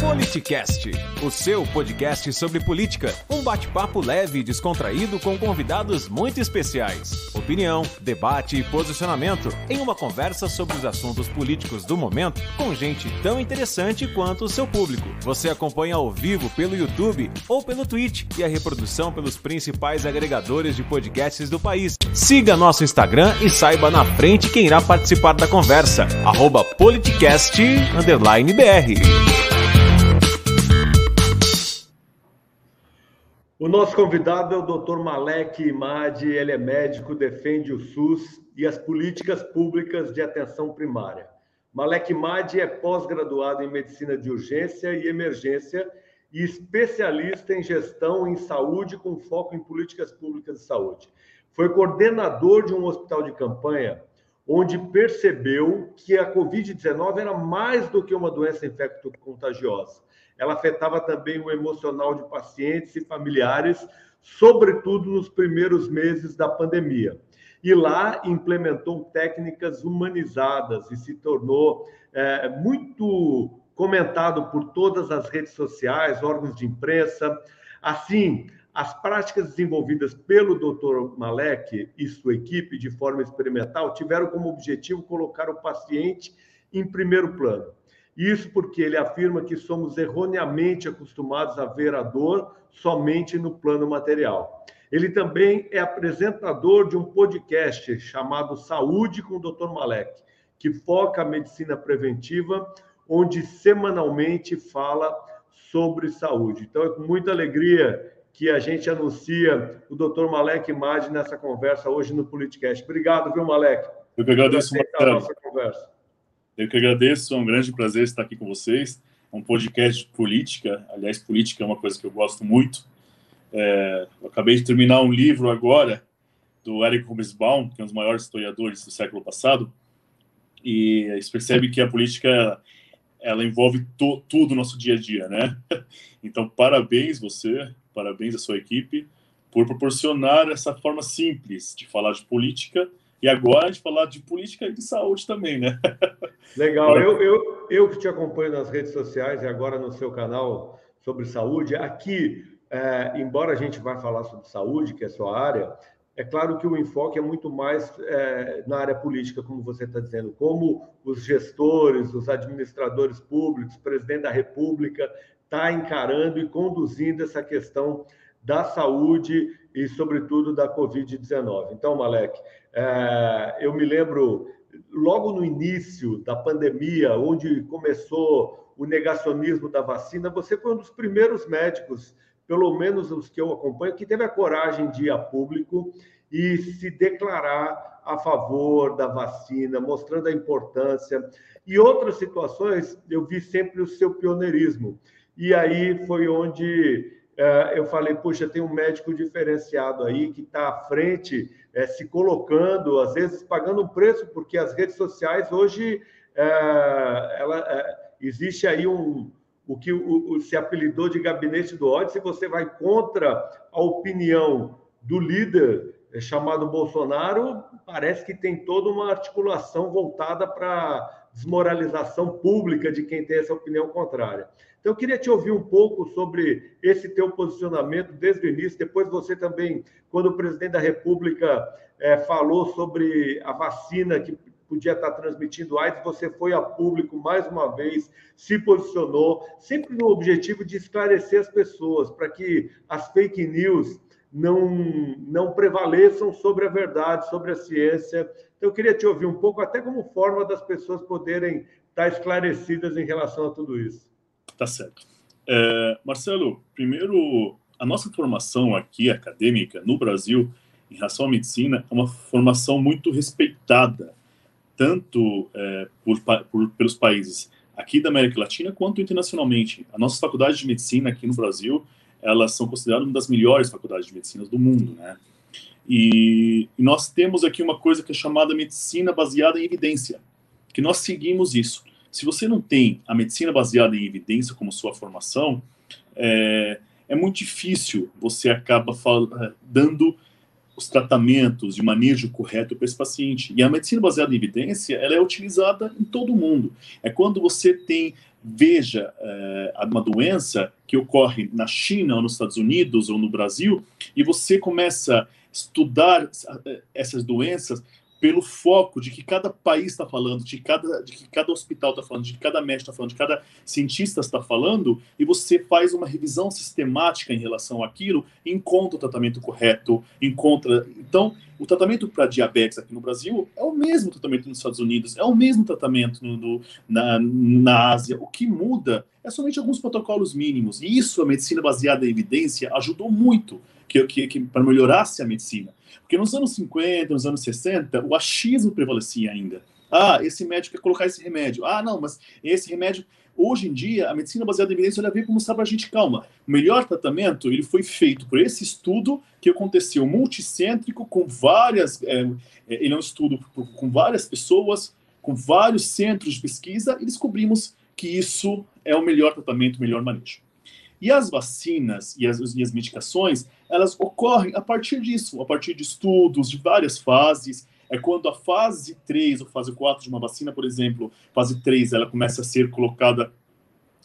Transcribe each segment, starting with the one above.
Politicast, o seu podcast sobre política. Um bate-papo leve e descontraído com convidados muito especiais. Opinião, debate e posicionamento em uma conversa sobre os assuntos políticos do momento com gente tão interessante quanto o seu público. Você acompanha ao vivo pelo YouTube ou pelo Twitch e a reprodução pelos principais agregadores de podcasts do país. Siga nosso Instagram e saiba na frente quem irá participar da conversa. Arroba politicast_br. O nosso convidado é o Dr. Malek Imad, ele é médico, defende o SUS e as políticas públicas de atenção primária. Malek Imad é pós-graduado em medicina de urgência e emergência e especialista em gestão em saúde com foco em políticas públicas de saúde. Foi coordenador de um hospital de campanha onde percebeu que a COVID-19 era mais do que uma doença infecto-contagiosa ela afetava também o emocional de pacientes e familiares, sobretudo nos primeiros meses da pandemia. E lá implementou técnicas humanizadas e se tornou é, muito comentado por todas as redes sociais, órgãos de imprensa. Assim, as práticas desenvolvidas pelo Dr. Malek e sua equipe de forma experimental tiveram como objetivo colocar o paciente em primeiro plano isso porque ele afirma que somos erroneamente acostumados a ver a dor somente no plano material. Ele também é apresentador de um podcast chamado Saúde com o Dr. Malek, que foca a medicina preventiva, onde semanalmente fala sobre saúde. Então é com muita alegria que a gente anuncia o Dr. Malek Mad nessa conversa hoje no Politicast. Obrigado, viu, Malek? Eu que agradeço, Marcelo. nossa conversa. Eu que agradeço, é um grande prazer estar aqui com vocês. É um podcast de política, aliás, política é uma coisa que eu gosto muito. É, eu acabei de terminar um livro agora do Eric Hobsbawm, que é um dos maiores historiadores do século passado, e se percebe que a política ela envolve to, tudo o nosso dia a dia, né? Então, parabéns você, parabéns a sua equipe por proporcionar essa forma simples de falar de política e agora de falar de política e de saúde também, né? Legal. Eu, eu, eu que te acompanho nas redes sociais e agora no seu canal sobre saúde, aqui, é, embora a gente vá falar sobre saúde, que é a sua área, é claro que o enfoque é muito mais é, na área política, como você está dizendo, como os gestores, os administradores públicos, o presidente da República está encarando e conduzindo essa questão da saúde e, sobretudo, da Covid-19. Então, Malek, é, eu me lembro logo no início da pandemia, onde começou o negacionismo da vacina, você foi um dos primeiros médicos, pelo menos os que eu acompanho, que teve a coragem de ir a público e se declarar a favor da vacina, mostrando a importância. E outras situações, eu vi sempre o seu pioneirismo. E aí foi onde eu falei, puxa, tem um médico diferenciado aí que está à frente, é, se colocando, às vezes pagando um preço, porque as redes sociais hoje é, ela, é, existe aí um o que o, o, se apelidou de gabinete do ódio, se você vai contra a opinião do líder é, chamado Bolsonaro, parece que tem toda uma articulação voltada para desmoralização pública de quem tem essa opinião contrária. Então, eu queria te ouvir um pouco sobre esse teu posicionamento desde o início. Depois, você também, quando o presidente da República é, falou sobre a vacina que podia estar transmitindo AIDS, você foi a público mais uma vez, se posicionou, sempre no objetivo de esclarecer as pessoas, para que as fake news não, não prevaleçam sobre a verdade, sobre a ciência. Eu queria te ouvir um pouco, até como forma das pessoas poderem estar esclarecidas em relação a tudo isso. Tá certo. É, Marcelo, primeiro, a nossa formação aqui acadêmica no Brasil em relação à medicina é uma formação muito respeitada, tanto é, por, por, pelos países aqui da América Latina quanto internacionalmente. A nossa faculdade de medicina aqui no Brasil, elas são consideradas uma das melhores faculdades de medicina do mundo, né? E, nós temos aqui uma coisa que é chamada medicina baseada em evidência, que nós seguimos isso. Se você não tem a medicina baseada em evidência como sua formação, é, é muito difícil você acaba dando os tratamentos e o manejo correto para esse paciente. E a medicina baseada em evidência, ela é utilizada em todo o mundo. É quando você tem, veja, é, uma doença que ocorre na China, ou nos Estados Unidos, ou no Brasil, e você começa estudar essas doenças pelo foco de que cada país está falando, de, cada, de que cada hospital está falando, de que cada médico está falando, de cada cientista está falando, e você faz uma revisão sistemática em relação àquilo, encontra o tratamento correto, encontra. Então, o tratamento para diabetes aqui no Brasil é o mesmo tratamento nos Estados Unidos, é o mesmo tratamento no, no, na, na Ásia. O que muda é somente alguns protocolos mínimos. E isso, a medicina baseada em evidência, ajudou muito que, que, que para melhorasse a medicina. Porque nos anos 50, nos anos 60, o achismo prevalecia ainda. Ah, esse médico quer colocar esse remédio. Ah, não, mas esse remédio. Hoje em dia, a medicina baseada em evidência ela veio para mostrar para a gente, calma, o melhor tratamento ele foi feito por esse estudo que aconteceu multicêntrico, com várias. É, ele é um estudo com várias pessoas, com vários centros de pesquisa, e descobrimos que isso é o melhor tratamento, o melhor manejo. E as vacinas e as, e as medicações, elas ocorrem a partir disso, a partir de estudos de várias fases. É quando a fase 3 ou fase 4 de uma vacina, por exemplo, fase 3, ela começa a ser colocada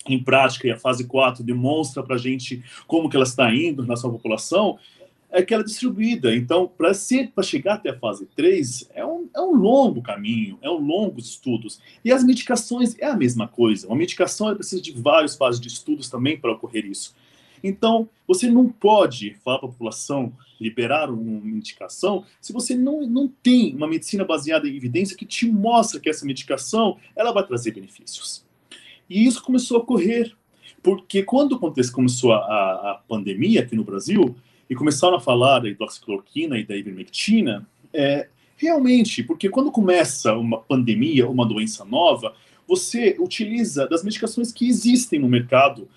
em prática e a fase 4 demonstra para a gente como que ela está indo na sua população, é que ela é distribuída. Então, para chegar até a fase 3, é um, é um longo caminho, é um longos estudos. E as medicações é a mesma coisa. Uma medicação precisa de várias fases de estudos também para ocorrer isso. Então, você não pode falar para a população liberar uma medicação se você não, não tem uma medicina baseada em evidência que te mostra que essa medicação ela vai trazer benefícios. E isso começou a ocorrer, porque quando começou a, a pandemia aqui no Brasil, e começaram a falar da hidroxicloroquina e da ivermectina, é, realmente, porque quando começa uma pandemia, uma doença nova, você utiliza das medicações que existem no mercado.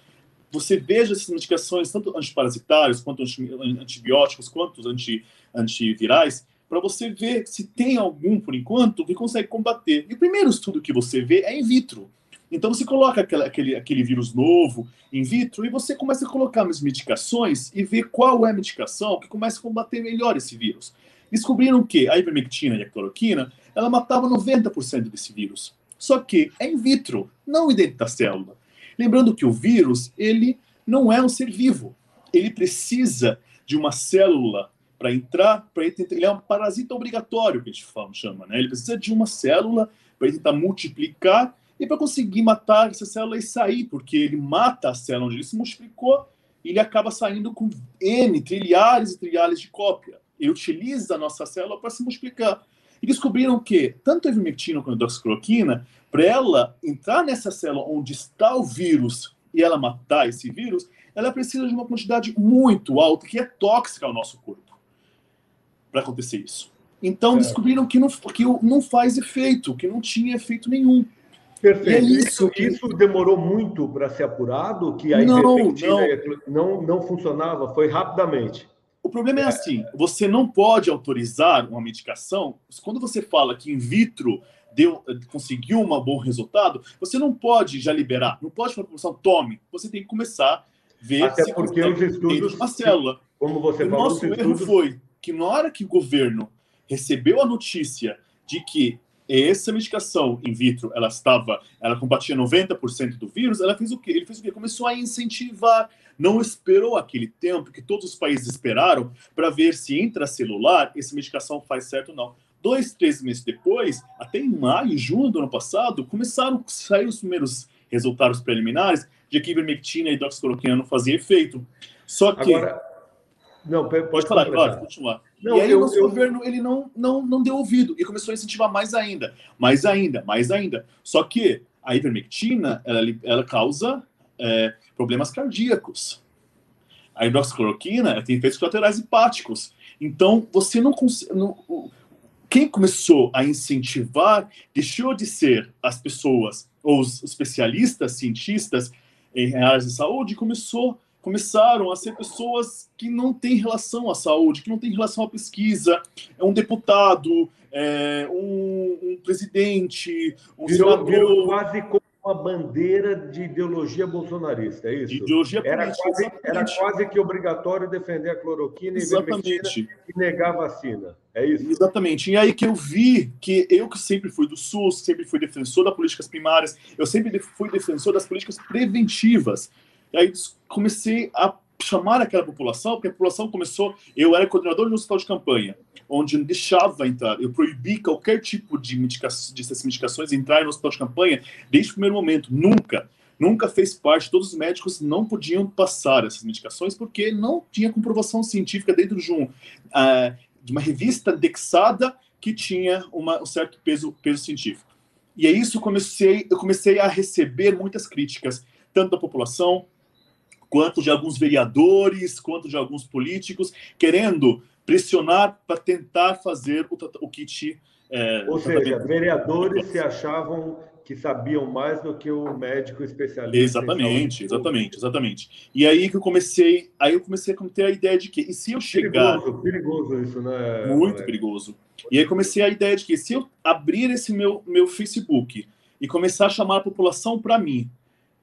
Você veja essas medicações, tanto antiparasitários, quanto antibióticos, quanto anti, antivirais, para você ver se tem algum, por enquanto, que consegue combater. E o primeiro estudo que você vê é in vitro. Então você coloca aquele, aquele vírus novo in vitro e você começa a colocar as medicações e ver qual é a medicação que começa a combater melhor esse vírus. Descobriram que a ivermectina e a cloroquina, ela matava 90% desse vírus. Só que é in vitro, não dentro da célula. Lembrando que o vírus, ele não é um ser vivo. Ele precisa de uma célula para entrar, para ele, ele é um parasita obrigatório que a gente fala, chama, né? Ele precisa de uma célula para tentar multiplicar e para conseguir matar essa célula e sair, porque ele mata a célula onde ele se multiplicou e ele acaba saindo com N, trilhares e trilhares de cópia. Ele utiliza a nossa célula para se multiplicar. E descobriram que tanto a ivermectina quanto a doxicloroquina, para ela entrar nessa célula onde está o vírus e ela matar esse vírus, ela precisa de uma quantidade muito alta que é tóxica ao nosso corpo para acontecer isso. Então é. descobriram que não, que não faz efeito, que não tinha efeito nenhum. Perfeito. É isso, isso demorou muito para ser apurado, que a não, não. não não funcionava, foi rapidamente. O problema é, assim, você não pode autorizar uma medicação, quando você fala que in vitro deu, conseguiu um bom resultado, você não pode já liberar, não pode falar para a tome, você tem que começar a ver Até se porque os estudos, uma célula. Como você o falou, nosso erro foi que na hora que o governo recebeu a notícia de que essa medicação in vitro, ela estava, ela combatia 90% do vírus, ela fez o quê? Ele fez o quê? Começou a incentivar, não esperou aquele tempo que todos os países esperaram para ver se intracelular essa medicação faz certo ou não. Dois, três meses depois, até em maio, junho do ano passado, começaram a sair os primeiros resultados preliminares de que ivermectina e doxicloroquina não faziam efeito. Só que... Agora, não, pode, pode falar, pode continuar. Não, e aí eu, o nosso eu... governo ele não, não, não deu ouvido e começou a incentivar mais ainda, mais ainda, mais ainda. Só que a ivermectina ela, ela causa é, problemas cardíacos. A hidroxicloroquina tem efeitos colaterais hepáticos. Então você não consegue. Quem começou a incentivar deixou de ser as pessoas, ou os especialistas, cientistas em áreas de saúde, começou começaram a ser pessoas que não têm relação à saúde, que não têm relação à pesquisa. É um deputado, é um, um, presidente, um virou, senador. Virou quase como uma bandeira de ideologia bolsonarista, é isso? ideologia era Quase, era quase que obrigatório defender a cloroquina exatamente. e negar a vacina. É isso? Exatamente. E aí que eu vi que eu que sempre fui do SUS, sempre fui defensor das políticas primárias, eu sempre fui defensor das políticas preventivas. E aí comecei a chamar aquela população, porque a população começou. Eu era coordenador de um hospital de campanha, onde não deixava entrar, eu proibi qualquer tipo de, medica, de medicações entrar no hospital de campanha desde o primeiro momento. Nunca. Nunca fez parte, todos os médicos não podiam passar essas medicações porque não tinha comprovação científica dentro de, um, uh, de uma revista indexada que tinha uma, um certo peso, peso científico. E é isso comecei, eu comecei a receber muitas críticas, tanto da população quanto de alguns vereadores, quanto de alguns políticos, querendo pressionar para tentar fazer o, o kit. É, Ou seja, vereadores se achavam que sabiam mais do que o médico especialista. Exatamente, exatamente, exatamente. E aí que eu comecei, aí eu comecei a ter a ideia de que e se eu chegar perigoso, perigoso isso, né? Muito perigoso. E aí comecei a ideia de que se eu abrir esse meu meu Facebook e começar a chamar a população para mim,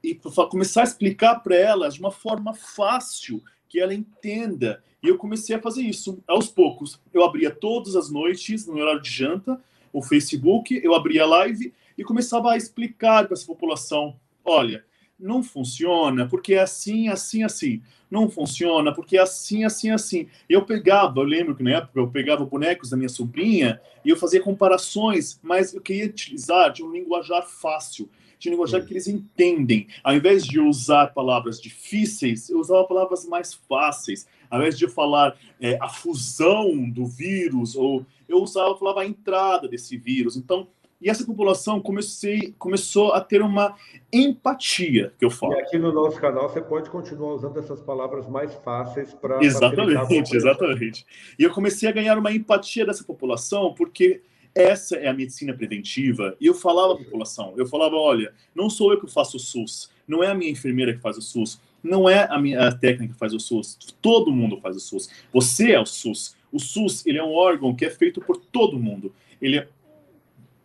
e começar a explicar para elas de uma forma fácil, que ela entenda. E eu comecei a fazer isso aos poucos. Eu abria todas as noites, no horário de janta, o Facebook, eu abria a live e começava a explicar para essa população: olha, não funciona porque é assim, assim, assim. Não funciona porque é assim, assim, assim. Eu pegava, eu lembro que na época eu pegava bonecos da minha sobrinha e eu fazia comparações, mas eu queria utilizar de um linguajar fácil de linguajar que eles entendem. Ao invés de usar palavras difíceis, eu usava palavras mais fáceis. Ao invés de falar é, a fusão do vírus, ou eu usava, falava a entrada desse vírus. Então, e essa população comecei, começou a ter uma empatia, que eu falo. E aqui no nosso canal você pode continuar usando essas palavras mais fáceis para. Exatamente, exatamente. E eu comecei a ganhar uma empatia dessa população, porque essa é a medicina preventiva. E eu falava à população, eu falava, olha, não sou eu que faço o SUS, não é a minha enfermeira que faz o SUS, não é a minha a técnica que faz o SUS, todo mundo faz o SUS. Você é o SUS. O SUS, ele é um órgão que é feito por todo mundo. Ele é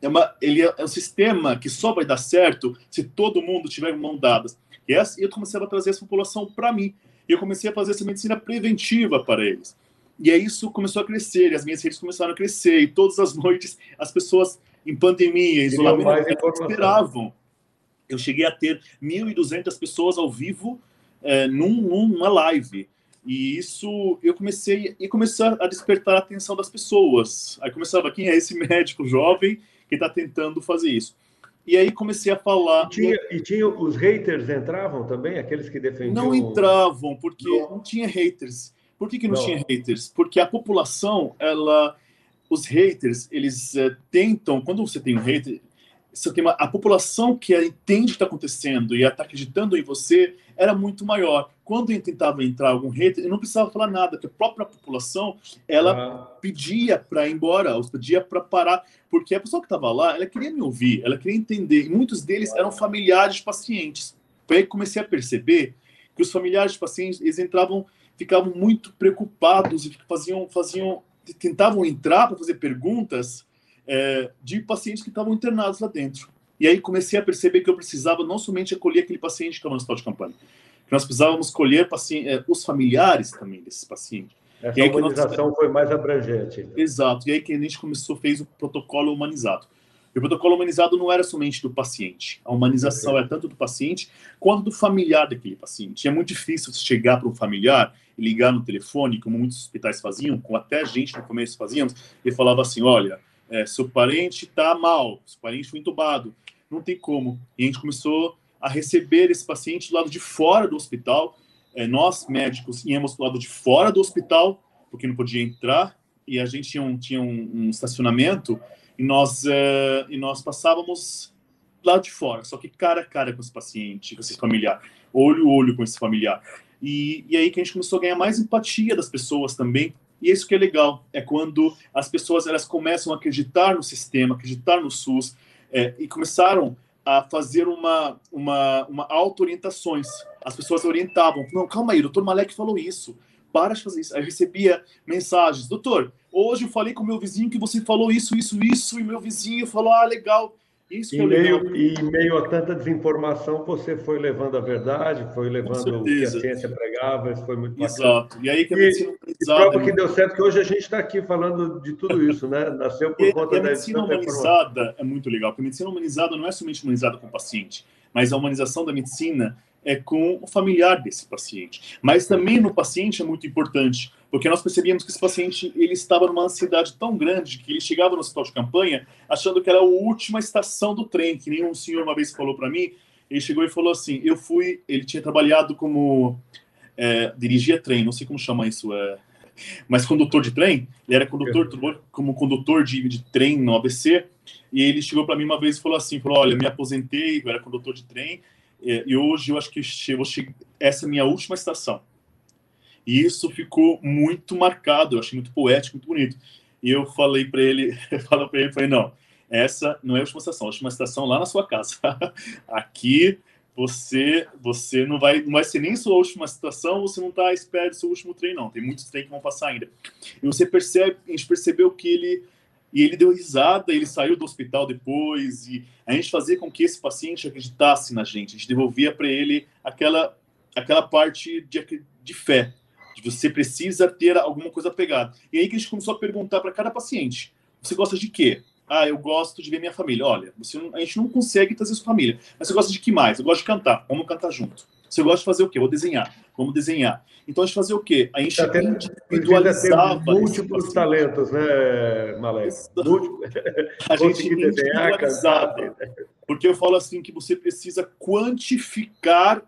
é, uma, ele é um sistema que só vai dar certo se todo mundo tiver mão dadas. E eu comecei a trazer essa população para mim. E eu comecei a fazer essa medicina preventiva para eles. E aí isso começou a crescer, e as minhas redes começaram a crescer, e todas as noites as pessoas em pandemia, isolamento, esperavam. Eu cheguei a ter 1.200 pessoas ao vivo é, num, numa live. E isso eu comecei e começou a despertar a atenção das pessoas. Aí começava, quem é esse médico jovem que está tentando fazer isso? E aí comecei a falar. E tinha, e tinha, os haters entravam também, aqueles que defendiam. Não entravam, porque não, não tinha haters. Por que, que não, não, tinha haters? Porque a população, ela, os haters, eles é, tentam, quando você tem um hater, você tem uma, a população que entende o que está acontecendo e está acreditando em você era muito maior. Quando tentava entrar algum hater, eu não precisava falar nada, porque a própria população ela ah. pedia para ir embora, pedia para parar, porque a pessoa que estava lá, ela queria me ouvir, ela queria entender. E muitos deles eram familiares de pacientes. Foi aí que comecei a perceber que os familiares de pacientes eles entravam ficavam muito preocupados e faziam, faziam tentavam entrar para fazer perguntas é, de pacientes que estavam internados lá dentro. E aí comecei a perceber que eu precisava não somente acolher aquele paciente que estava no hospital de campanha, que nós precisávamos colher é, os familiares também desses pacientes. Essa e humanização nós... foi mais abrangente. Então. Exato. E aí que a gente começou, fez o protocolo humanizado. E o protocolo humanizado não era somente do paciente. A humanização é tanto do paciente quanto do familiar daquele paciente. E é muito difícil chegar para um familiar ligar no telefone, como muitos hospitais faziam, como até a gente no começo fazíamos, e falava assim: olha, é, seu parente está mal, seu parente foi entubado, não tem como. E a gente começou a receber esse paciente do lado de fora do hospital. É, nós, médicos, íamos do lado de fora do hospital, porque não podia entrar, e a gente tinha um, tinha um, um estacionamento e nós, uh, e nós passávamos lá de fora, só que cara a cara com esse paciente, com esse familiar, olho a olho com esse familiar. E, e aí que a gente começou a ganhar mais empatia das pessoas também. E isso que é legal, é quando as pessoas elas começam a acreditar no sistema, acreditar no SUS, é, e começaram a fazer uma, uma, uma auto-orientações. As pessoas orientavam, não, calma aí, doutor Malek falou isso, para de fazer isso. Aí eu recebia mensagens, doutor, hoje eu falei com meu vizinho que você falou isso, isso, isso, e meu vizinho falou, ah, legal. Isso em meio, e em meio a tanta desinformação, você foi levando a verdade, foi levando o que a ciência pregava, isso foi muito bacana. Exato. E aí que a medicina humanizada... E prova que deu certo, que hoje a gente está aqui falando de tudo isso, né? Nasceu por e, conta e a medicina humanizada é muito legal, porque a medicina humanizada não é somente humanizada com o paciente, mas a humanização da medicina é com o familiar desse paciente. Mas também no paciente é muito importante, porque nós percebíamos que esse paciente ele estava numa ansiedade tão grande que ele chegava no hospital de campanha achando que era a última estação do trem, que nem um senhor uma vez falou para mim, ele chegou e falou assim, eu fui, ele tinha trabalhado como, é, dirigia trem, não sei como chama isso, é, mas condutor de trem, ele era condutor, como condutor de, de trem no ABC, e ele chegou para mim uma vez e falou assim, falou, olha, me aposentei, eu era condutor de trem, e hoje eu acho que eu essa é a minha última estação. E isso ficou muito marcado, eu achei muito poético, muito bonito. E eu falei para ele, falei para ele, falei, não, essa não é a última estação, a última estação lá na sua casa. Aqui você você não vai não vai ser nem sua última estação, você não está à espera do seu último trem não. Tem muitos trens que vão passar ainda. E você percebe, a gente percebeu que ele e ele deu risada, ele saiu do hospital depois, e a gente fazia com que esse paciente acreditasse na gente, a gente devolvia para ele aquela, aquela parte de, de fé, de você precisa ter alguma coisa pegada. E aí que a gente começou a perguntar para cada paciente: você gosta de quê? Ah, eu gosto de ver minha família. Olha, você a gente não consegue trazer sua família, mas você gosta de que mais? Eu gosto de cantar. Vamos cantar junto. Você gosta de fazer o quê? Vou desenhar. Vamos desenhar. Então a gente fazia o quê? A gente tá individualizava. Múltiplos talentos, né, Malek? A gente individualizava. Porque eu falo assim que você precisa quantificar.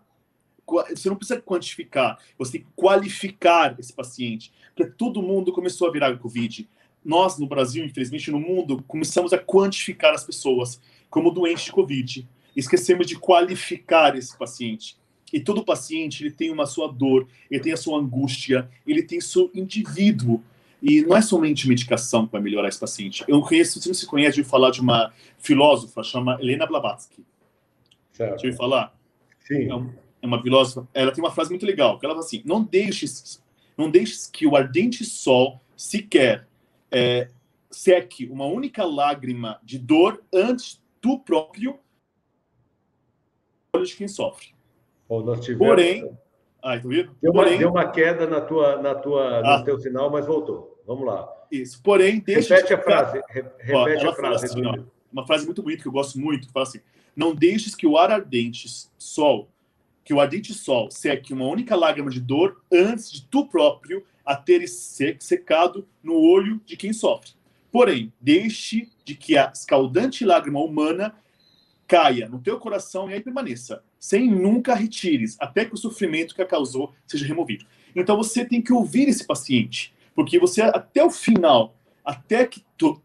Você não precisa quantificar, você tem que qualificar esse paciente. Porque todo mundo começou a virar Covid. Nós, no Brasil, infelizmente, no mundo, começamos a quantificar as pessoas como doentes de Covid. Esquecemos de qualificar esse paciente. E todo paciente ele tem uma sua dor, ele tem a sua angústia, ele tem seu indivíduo. E não é somente medicação que vai melhorar esse paciente. Eu conheço, você não se conhece, de falar de uma filósofa chama Helena Blavatsky. Certo. Deixa eu falar? Sim. É uma filósofa. Ela tem uma frase muito legal, que ela fala assim: não deixes, não deixes que o ardente sol sequer é, seque uma única lágrima de dor antes do próprio olho de quem sofre. Ou nós tivemos... Porém, ah, tu viu? Deu, Porém... uma, deu uma queda na tua, na tua, ah. no teu sinal, mas voltou. Vamos lá. Isso. Porém, deixa repete a frase. Repete ó, a frase. Assim, ó, uma frase muito bonita que eu gosto muito. Fala assim: não deixes que o ar ardente, sol, que o ardente sol seque uma única lágrima de dor antes de tu próprio a teres secado no olho de quem sofre. Porém, deixe de que a escaldante lágrima humana caia no teu coração e aí permaneça, sem nunca retires, até que o sofrimento que a causou seja removido. Então você tem que ouvir esse paciente, porque você até o final, até que to,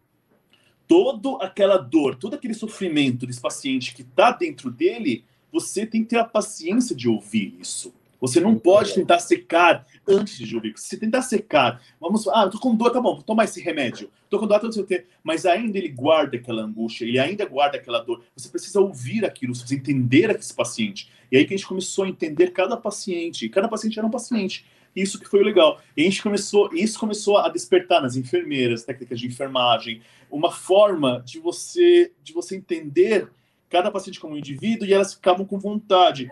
toda aquela dor, todo aquele sofrimento desse paciente que está dentro dele, você tem que ter a paciência de ouvir isso. Você não pode tentar secar antes de ouvir. Se tentar secar, vamos, ah, tô com dor, tá bom, vou tomar esse remédio. Tô com dor, tô não mas ainda ele guarda aquela angústia, ele ainda guarda aquela dor. Você precisa ouvir aquilo, você precisa entender esse paciente. E aí que a gente começou a entender cada paciente. Cada paciente era um paciente. Isso que foi legal. E a gente começou, isso começou a despertar nas enfermeiras, técnicas de enfermagem, uma forma de você de você entender cada paciente como um indivíduo e elas ficavam com vontade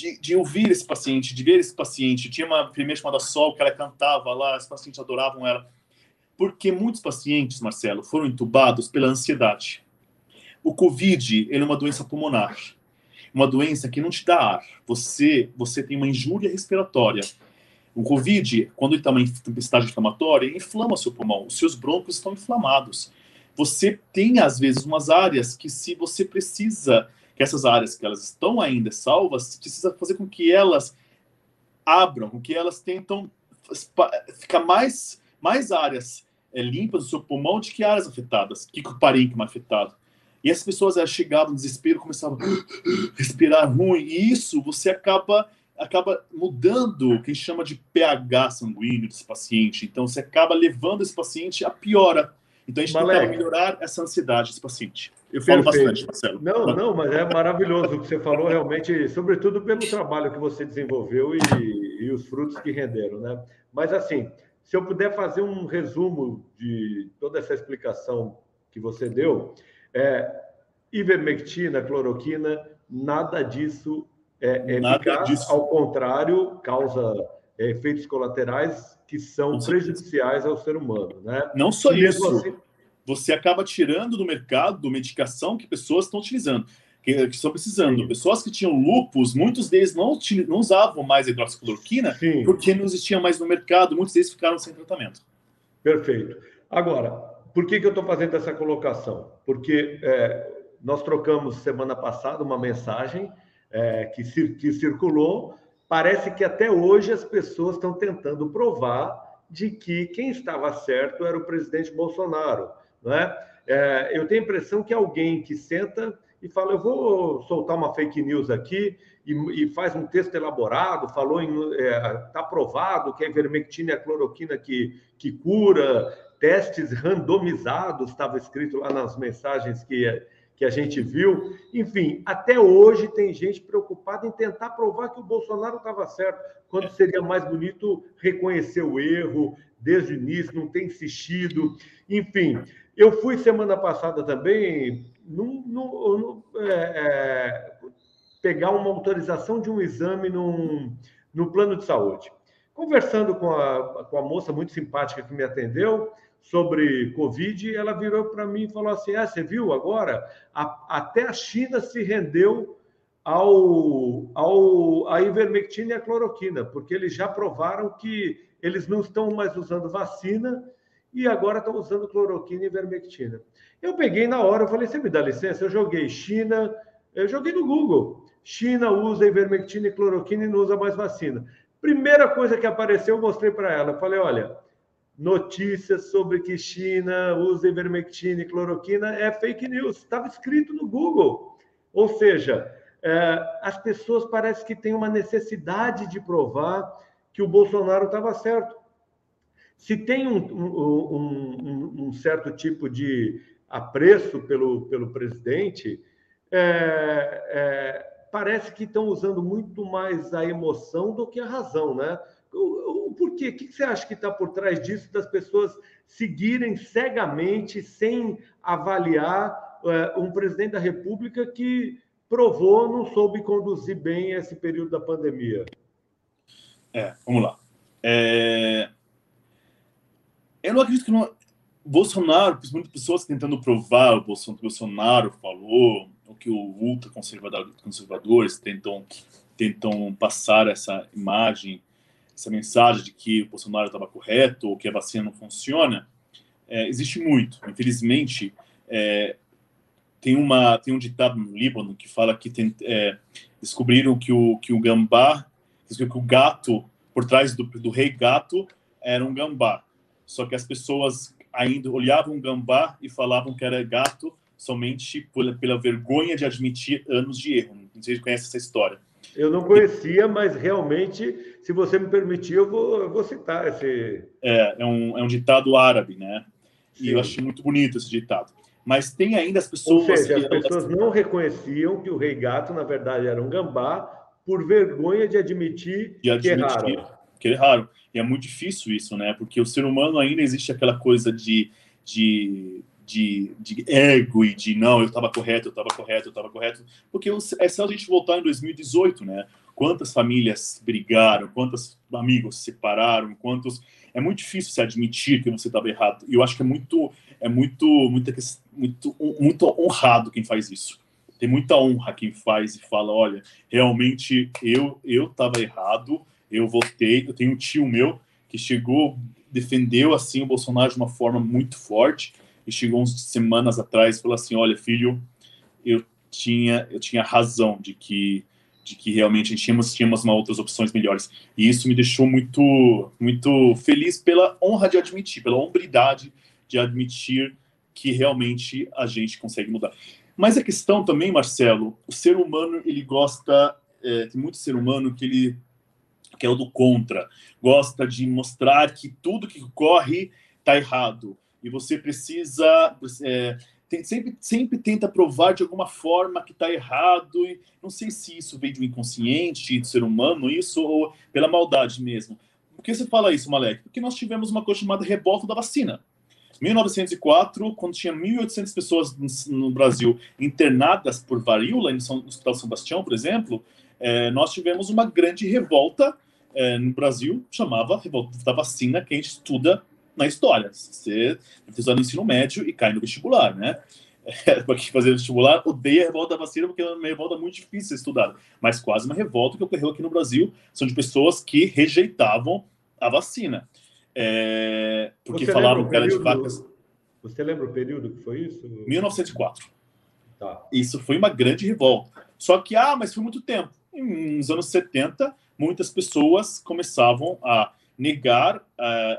de, de, ouvir esse paciente, de ver esse paciente. Tinha uma primeira chamada Sol, que ela cantava lá, os pacientes adoravam ela. Porque muitos pacientes, Marcelo, foram entubados pela ansiedade. O Covid, ele é uma doença pulmonar. Uma doença que não te dá ar. Você, você tem uma injúria respiratória. O Covid, quando ele está em tempestade inflamatória, ele inflama seu pulmão. Os seus brônquios estão inflamados. Você tem, às vezes, umas áreas que se você precisa que essas áreas que elas estão ainda salvas, precisa fazer com que elas abram, com que elas tentam ficar mais, mais áreas é, limpas do seu pulmão de que áreas afetadas, que o parênquima afetado. E as pessoas elas chegavam no desespero, começavam a respirar ruim, e isso você acaba acaba mudando o que a gente chama de pH sanguíneo desse paciente. Então você acaba levando esse paciente a piora. Então a gente Malek. tenta melhorar essa ansiedade desse paciente. Eu falo Perfeito. bastante, Marcelo. Não, não, mas é maravilhoso o que você falou, realmente, sobretudo pelo trabalho que você desenvolveu e, e os frutos que renderam, né? Mas assim, se eu puder fazer um resumo de toda essa explicação que você deu, é, ivermectina, cloroquina, nada disso é, é nada eficaz, disso. ao contrário, causa é, efeitos colaterais que são prejudiciais ao ser humano, né? Não só e isso, assim... você acaba tirando do mercado medicação que pessoas estão utilizando que, que estão precisando. Sim. Pessoas que tinham lupus, muitos deles não, não usavam mais hidroxicloroquina Sim. porque não existia mais no mercado, muitos deles ficaram sem tratamento. Perfeito. Agora, por que, que eu estou fazendo essa colocação? Porque é, nós trocamos semana passada uma mensagem é, que, que circulou. Parece que até hoje as pessoas estão tentando provar de que quem estava certo era o presidente Bolsonaro. Não é? é eu tenho a impressão que alguém que senta e fala: eu vou soltar uma fake news aqui e, e faz um texto elaborado, falou está é, provado que a ivermectina é a cloroquina que, que cura, testes randomizados, estava escrito lá nas mensagens que, que a gente viu. Enfim, até hoje tem gente preocupada em tentar provar que o Bolsonaro estava certo, quando seria mais bonito reconhecer o erro desde o início, não ter insistido. Enfim, eu fui semana passada também é, é, pegar uma autorização de um exame no plano de saúde. Conversando com a, com a moça muito simpática que me atendeu sobre Covid, ela virou para mim e falou assim: Ah, você viu agora? A, até a China se rendeu ao, ao, à ivermectina e à cloroquina, porque eles já provaram que eles não estão mais usando vacina e agora estão usando cloroquina e ivermectina. Eu peguei na hora, eu falei, você me dá licença? Eu joguei China, eu joguei no Google. China usa ivermectina e cloroquina e não usa mais vacina. Primeira coisa que apareceu, eu mostrei para ela. Eu falei, olha, notícias sobre que China usa ivermectina e cloroquina é fake news. Estava escrito no Google. Ou seja, é, as pessoas parecem que têm uma necessidade de provar que o Bolsonaro estava certo. Se tem um, um, um, certo tipo de apreço pelo, pelo presidente, é, é, parece que estão usando muito mais a emoção do que a razão, né? O, o? O que você acha que está por trás disso, das pessoas seguirem cegamente, sem avaliar é, um presidente da República que provou não soube conduzir bem esse período da pandemia? É, vamos lá. É... Eu não acredito que não, Bolsonaro, muitas pessoas tentando provar o Bolsonaro, Bolsonaro falou, o que o ultraconservadores tentam, tentam passar essa imagem, essa mensagem de que o Bolsonaro estava correto ou que a vacina não funciona, é, existe muito. Infelizmente, é, tem, uma, tem um ditado no Líbano que fala que tem, é, descobriram que o, que o gambá, que o gato, por trás do, do rei gato, era um gambá. Só que as pessoas ainda olhavam o gambá e falavam que era gato somente pela, pela vergonha de admitir anos de erro. Não sei se conhece essa história. Eu não conhecia, mas realmente, se você me permitir, eu vou, eu vou citar esse. É, é um, é um ditado árabe, né? Sim. E eu achei muito bonito esse ditado. Mas tem ainda as pessoas. Ou seja, as pessoas elas... não reconheciam que o rei gato, na verdade, era um gambá, por vergonha de admitir, de admitir que erraram. Que erraram. E é muito difícil isso, né? Porque o ser humano ainda existe aquela coisa de, de, de, de ego e de não, eu estava correto, eu estava correto, eu estava correto. Porque é só a gente voltar em 2018, né? Quantas famílias brigaram, quantos amigos se separaram, quantos. É muito difícil se admitir que você estava errado. E eu acho que é muito, é muito, muito, muito, muito honrado quem faz isso. Tem muita honra quem faz e fala, olha, realmente eu eu estava errado eu votei, eu tenho um tio meu que chegou, defendeu assim o Bolsonaro de uma forma muito forte e chegou uns semanas atrás e falou assim, olha filho, eu tinha eu tinha razão de que de que realmente tínhamos tínhamos uma outras opções melhores e isso me deixou muito muito feliz pela honra de admitir, pela hombridade de admitir que realmente a gente consegue mudar. Mas a questão também, Marcelo, o ser humano ele gosta é, tem muito ser humano que ele que é o do contra, gosta de mostrar que tudo que ocorre está errado e você precisa é, tem, sempre sempre tenta provar de alguma forma que está errado e não sei se isso vem do inconsciente do ser humano isso ou pela maldade mesmo. Por que você fala isso, Malek? Porque nós tivemos uma coisa chamada revolta da vacina. 1904, quando tinha 1.800 pessoas no Brasil internadas por varíola, no Hospital São Sebastião, por exemplo, é, nós tivemos uma grande revolta é, no Brasil, chamava Revolta da Vacina, que a gente estuda na história. Você está no ensino médio e cai no vestibular, né? É, para quem fazer vestibular, odeia a revolta da vacina porque é uma revolta muito difícil de estudar. Mas quase uma revolta que ocorreu aqui no Brasil são de pessoas que rejeitavam a vacina. É, porque Você falaram que era de vacas. Você lembra o período que foi isso? 1904. Tá. Isso foi uma grande revolta. Só que, ah, mas foi muito tempo. Nos anos 70, muitas pessoas começavam a negar uh,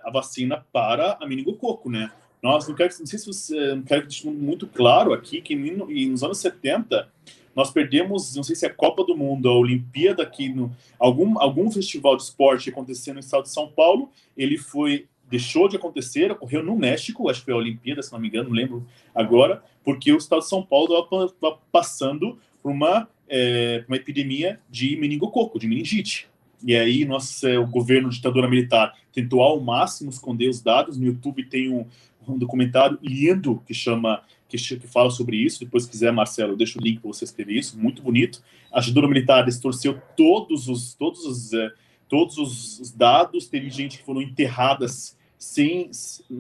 a vacina para a meningococo, né? Nós não quero, não sei se você não quero deixar muito claro aqui que nos anos 70 nós perdemos, não sei se é a Copa do Mundo, a Olimpíada aqui no algum algum festival de esporte acontecendo no estado de São Paulo, ele foi deixou de acontecer, ocorreu no México, acho que foi a Olimpíada, se não me engano, não lembro agora, porque o estado de São Paulo estava passando por uma, é, uma epidemia de meningococo, de meningite. E aí nosso, o governo ditadura militar tentou ao máximo esconder os dados. No YouTube tem um, um documentário lindo que chama que, que, fala sobre isso. Depois, se quiser, Marcelo, eu deixo o link para você escrever isso. Muito bonito. A ditadura militar distorceu todos os todos os eh, todos os dados. Teve gente que foram enterradas sem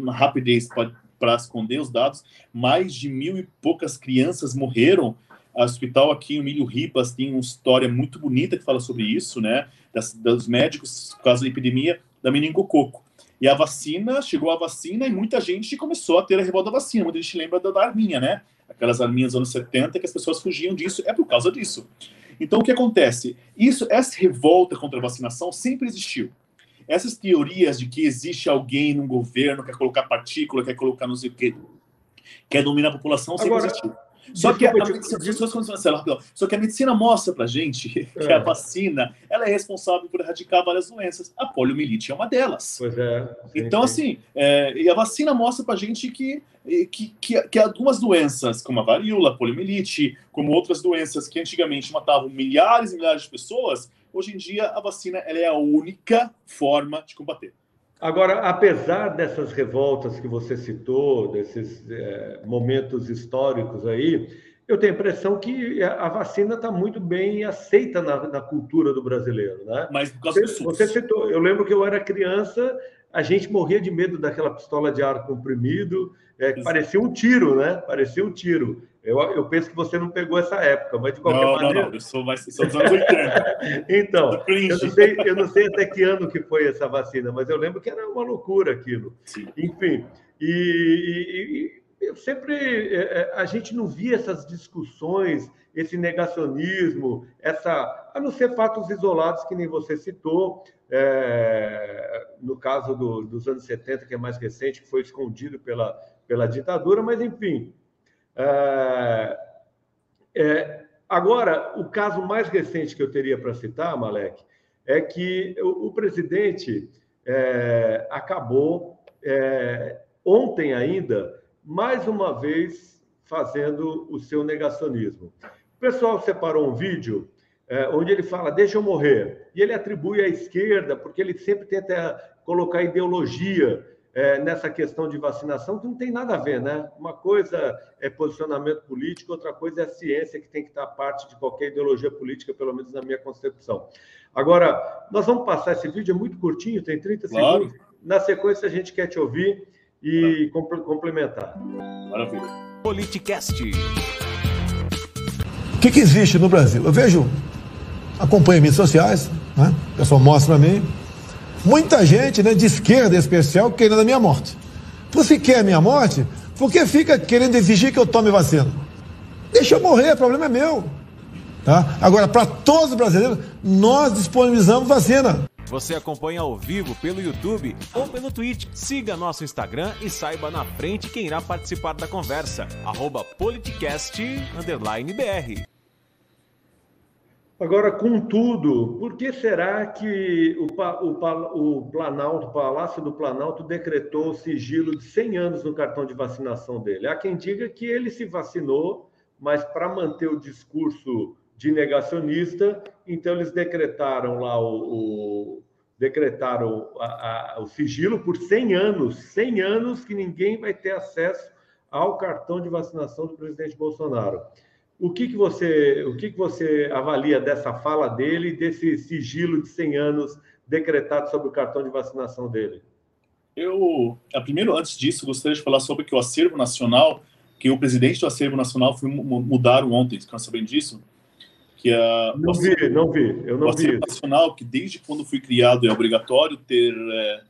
rapidez para esconder os dados. Mais de mil e poucas crianças morreram. O hospital aqui, o Milho Ribas, tem uma história muito bonita que fala sobre isso, né? Das, dos médicos, por causa da epidemia da meningococo. E a vacina, chegou a vacina e muita gente começou a ter a revolta da vacina. Muita gente lembra da, da arminha, né? Aquelas arminhas dos anos 70 que as pessoas fugiam disso. É por causa disso. Então, o que acontece? Isso, essa revolta contra a vacinação sempre existiu. Essas teorias de que existe alguém no governo que quer colocar partícula, quer colocar não sei o quê, quer dominar a população, sempre Agora, existiu. Só que, a, medicina, só que a medicina mostra pra gente que é. a vacina ela é responsável por erradicar várias doenças. A poliomielite é uma delas. Pois é. Sim, então, sim. assim, é, e a vacina mostra pra gente que, que, que, que algumas doenças, como a varíola, a poliomielite, como outras doenças que antigamente matavam milhares e milhares de pessoas, hoje em dia a vacina ela é a única forma de combater. Agora, apesar dessas revoltas que você citou, desses é, momentos históricos aí, eu tenho a impressão que a vacina está muito bem aceita na, na, cultura do brasileiro, né? Mas por causa você, você citou, eu lembro que eu era criança, a gente morria de medo daquela pistola de ar comprimido, é, parecia um tiro, né? Parecia um tiro. Eu, eu penso que você não pegou essa época, mas de qualquer não, maneira. Não, não, eu sou mais sou dos anos 80. então, eu não, sei, eu não sei até que ano que foi essa vacina, mas eu lembro que era uma loucura aquilo. Sim. Enfim, e, e, e eu sempre. É, é, a gente não via essas discussões, esse negacionismo, essa. A não ser fatos isolados que nem você citou, é, no caso do, dos anos 70, que é mais recente, que foi escondido pela, pela ditadura, mas enfim. É, é, agora, o caso mais recente que eu teria para citar, Malek, é que o, o presidente é, acabou é, ontem ainda, mais uma vez, fazendo o seu negacionismo. O pessoal separou um vídeo é, onde ele fala, deixa eu morrer. E ele atribui à esquerda, porque ele sempre tenta colocar ideologia é, nessa questão de vacinação, que não tem nada a ver, né? Uma coisa é posicionamento político, outra coisa é a ciência, que tem que estar parte de qualquer ideologia política, pelo menos na minha concepção. Agora, nós vamos passar esse vídeo, é muito curtinho, tem 30 claro. segundos. Na sequência, a gente quer te ouvir e complementar. Maravilha. Politicast. O que, que existe no Brasil? Eu vejo, acompanho mídias sociais, né? o pessoal mostra para mim, Muita gente, né, de esquerda em especial, querendo a minha morte. Você quer a minha morte? Por que fica querendo exigir que eu tome vacina? Deixa eu morrer, o problema é meu. Tá? Agora, para todos os brasileiros, nós disponibilizamos vacina. Você acompanha ao vivo pelo YouTube ou pelo Twitch. Siga nosso Instagram e saiba na frente quem irá participar da conversa. Arroba politicast_br. Agora, contudo, por que será que o, o, o Planalto, o Palácio do Planalto, decretou o sigilo de 100 anos no cartão de vacinação dele? Há quem diga que ele se vacinou, mas para manter o discurso de negacionista, então eles decretaram lá o, o decretaram a, a, o sigilo por 100 anos, 100 anos que ninguém vai ter acesso ao cartão de vacinação do presidente Bolsonaro. O que, que você o que, que você avalia dessa fala dele, desse sigilo de 100 anos decretado sobre o cartão de vacinação dele? Eu, primeiro, antes disso, gostaria de falar sobre que o acervo nacional, que o presidente do acervo nacional foi mudaram ontem, estão sabendo disso? que a não vi, não vi, eu não o vi. nacional que desde quando foi criado é obrigatório ter é,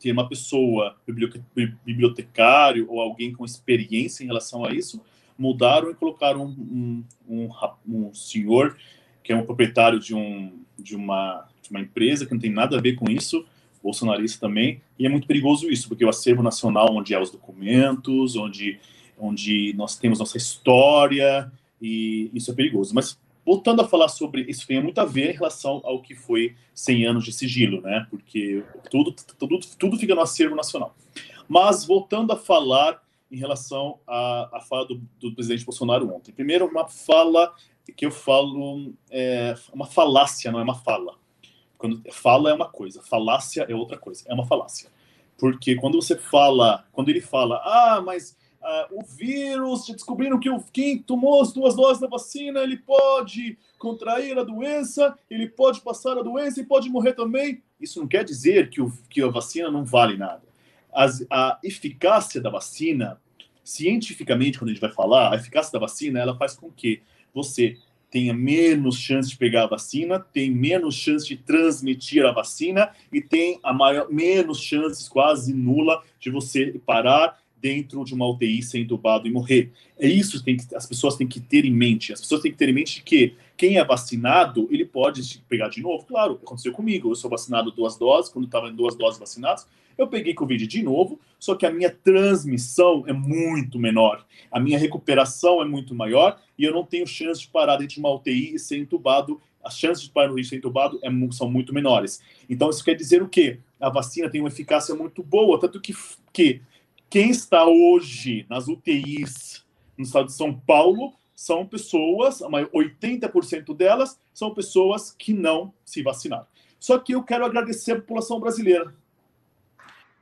ter uma pessoa bibliotecário ou alguém com experiência em relação a isso mudaram e colocaram um, um, um, um senhor que é um proprietário de, um, de, uma, de uma empresa que não tem nada a ver com isso, bolsonarista também, e é muito perigoso isso, porque o acervo nacional, onde há os documentos, onde, onde nós temos nossa história, e isso é perigoso. Mas voltando a falar sobre isso tem muito a ver em relação ao que foi 100 anos de sigilo, né? Porque tudo tudo tudo fica no acervo nacional. Mas voltando a falar em relação à, à fala do, do, presidente Bolsonaro ontem. Primeiro, uma fala que eu falo é uma falácia, não é uma fala. Quando fala é uma coisa, falácia é outra coisa, é uma falácia. Porque quando você fala, quando ele fala, ah, mas uh, o vírus, descobriram que o, quem tomou as duas doses da vacina, ele pode contrair a doença, ele pode passar a doença e pode morrer também. Isso não quer dizer que, o, que a vacina não vale nada. As, a eficácia da vacina, cientificamente, quando a gente vai falar, a eficácia da vacina, ela faz com que você tenha menos chance de pegar a vacina, tem menos chance de transmitir a vacina e tem a maior, menos chances, quase nula, de você parar dentro de uma UTI ser entubado e morrer. É isso que, que as pessoas têm que ter em mente. As pessoas têm que ter em mente que quem é vacinado, ele pode pegar de novo. Claro, aconteceu comigo. Eu sou vacinado duas doses, quando estava em duas doses vacinadas, eu peguei Covid de novo, só que a minha transmissão é muito menor. A minha recuperação é muito maior e eu não tenho chance de parar dentro de uma UTI e ser entubado. As chances de parar risco ser entubado é, são muito menores. Então, isso quer dizer o quê? A vacina tem uma eficácia muito boa, tanto que, que quem está hoje nas UTIs no estado de São Paulo são pessoas, 80% delas são pessoas que não se vacinaram. Só que eu quero agradecer a população brasileira.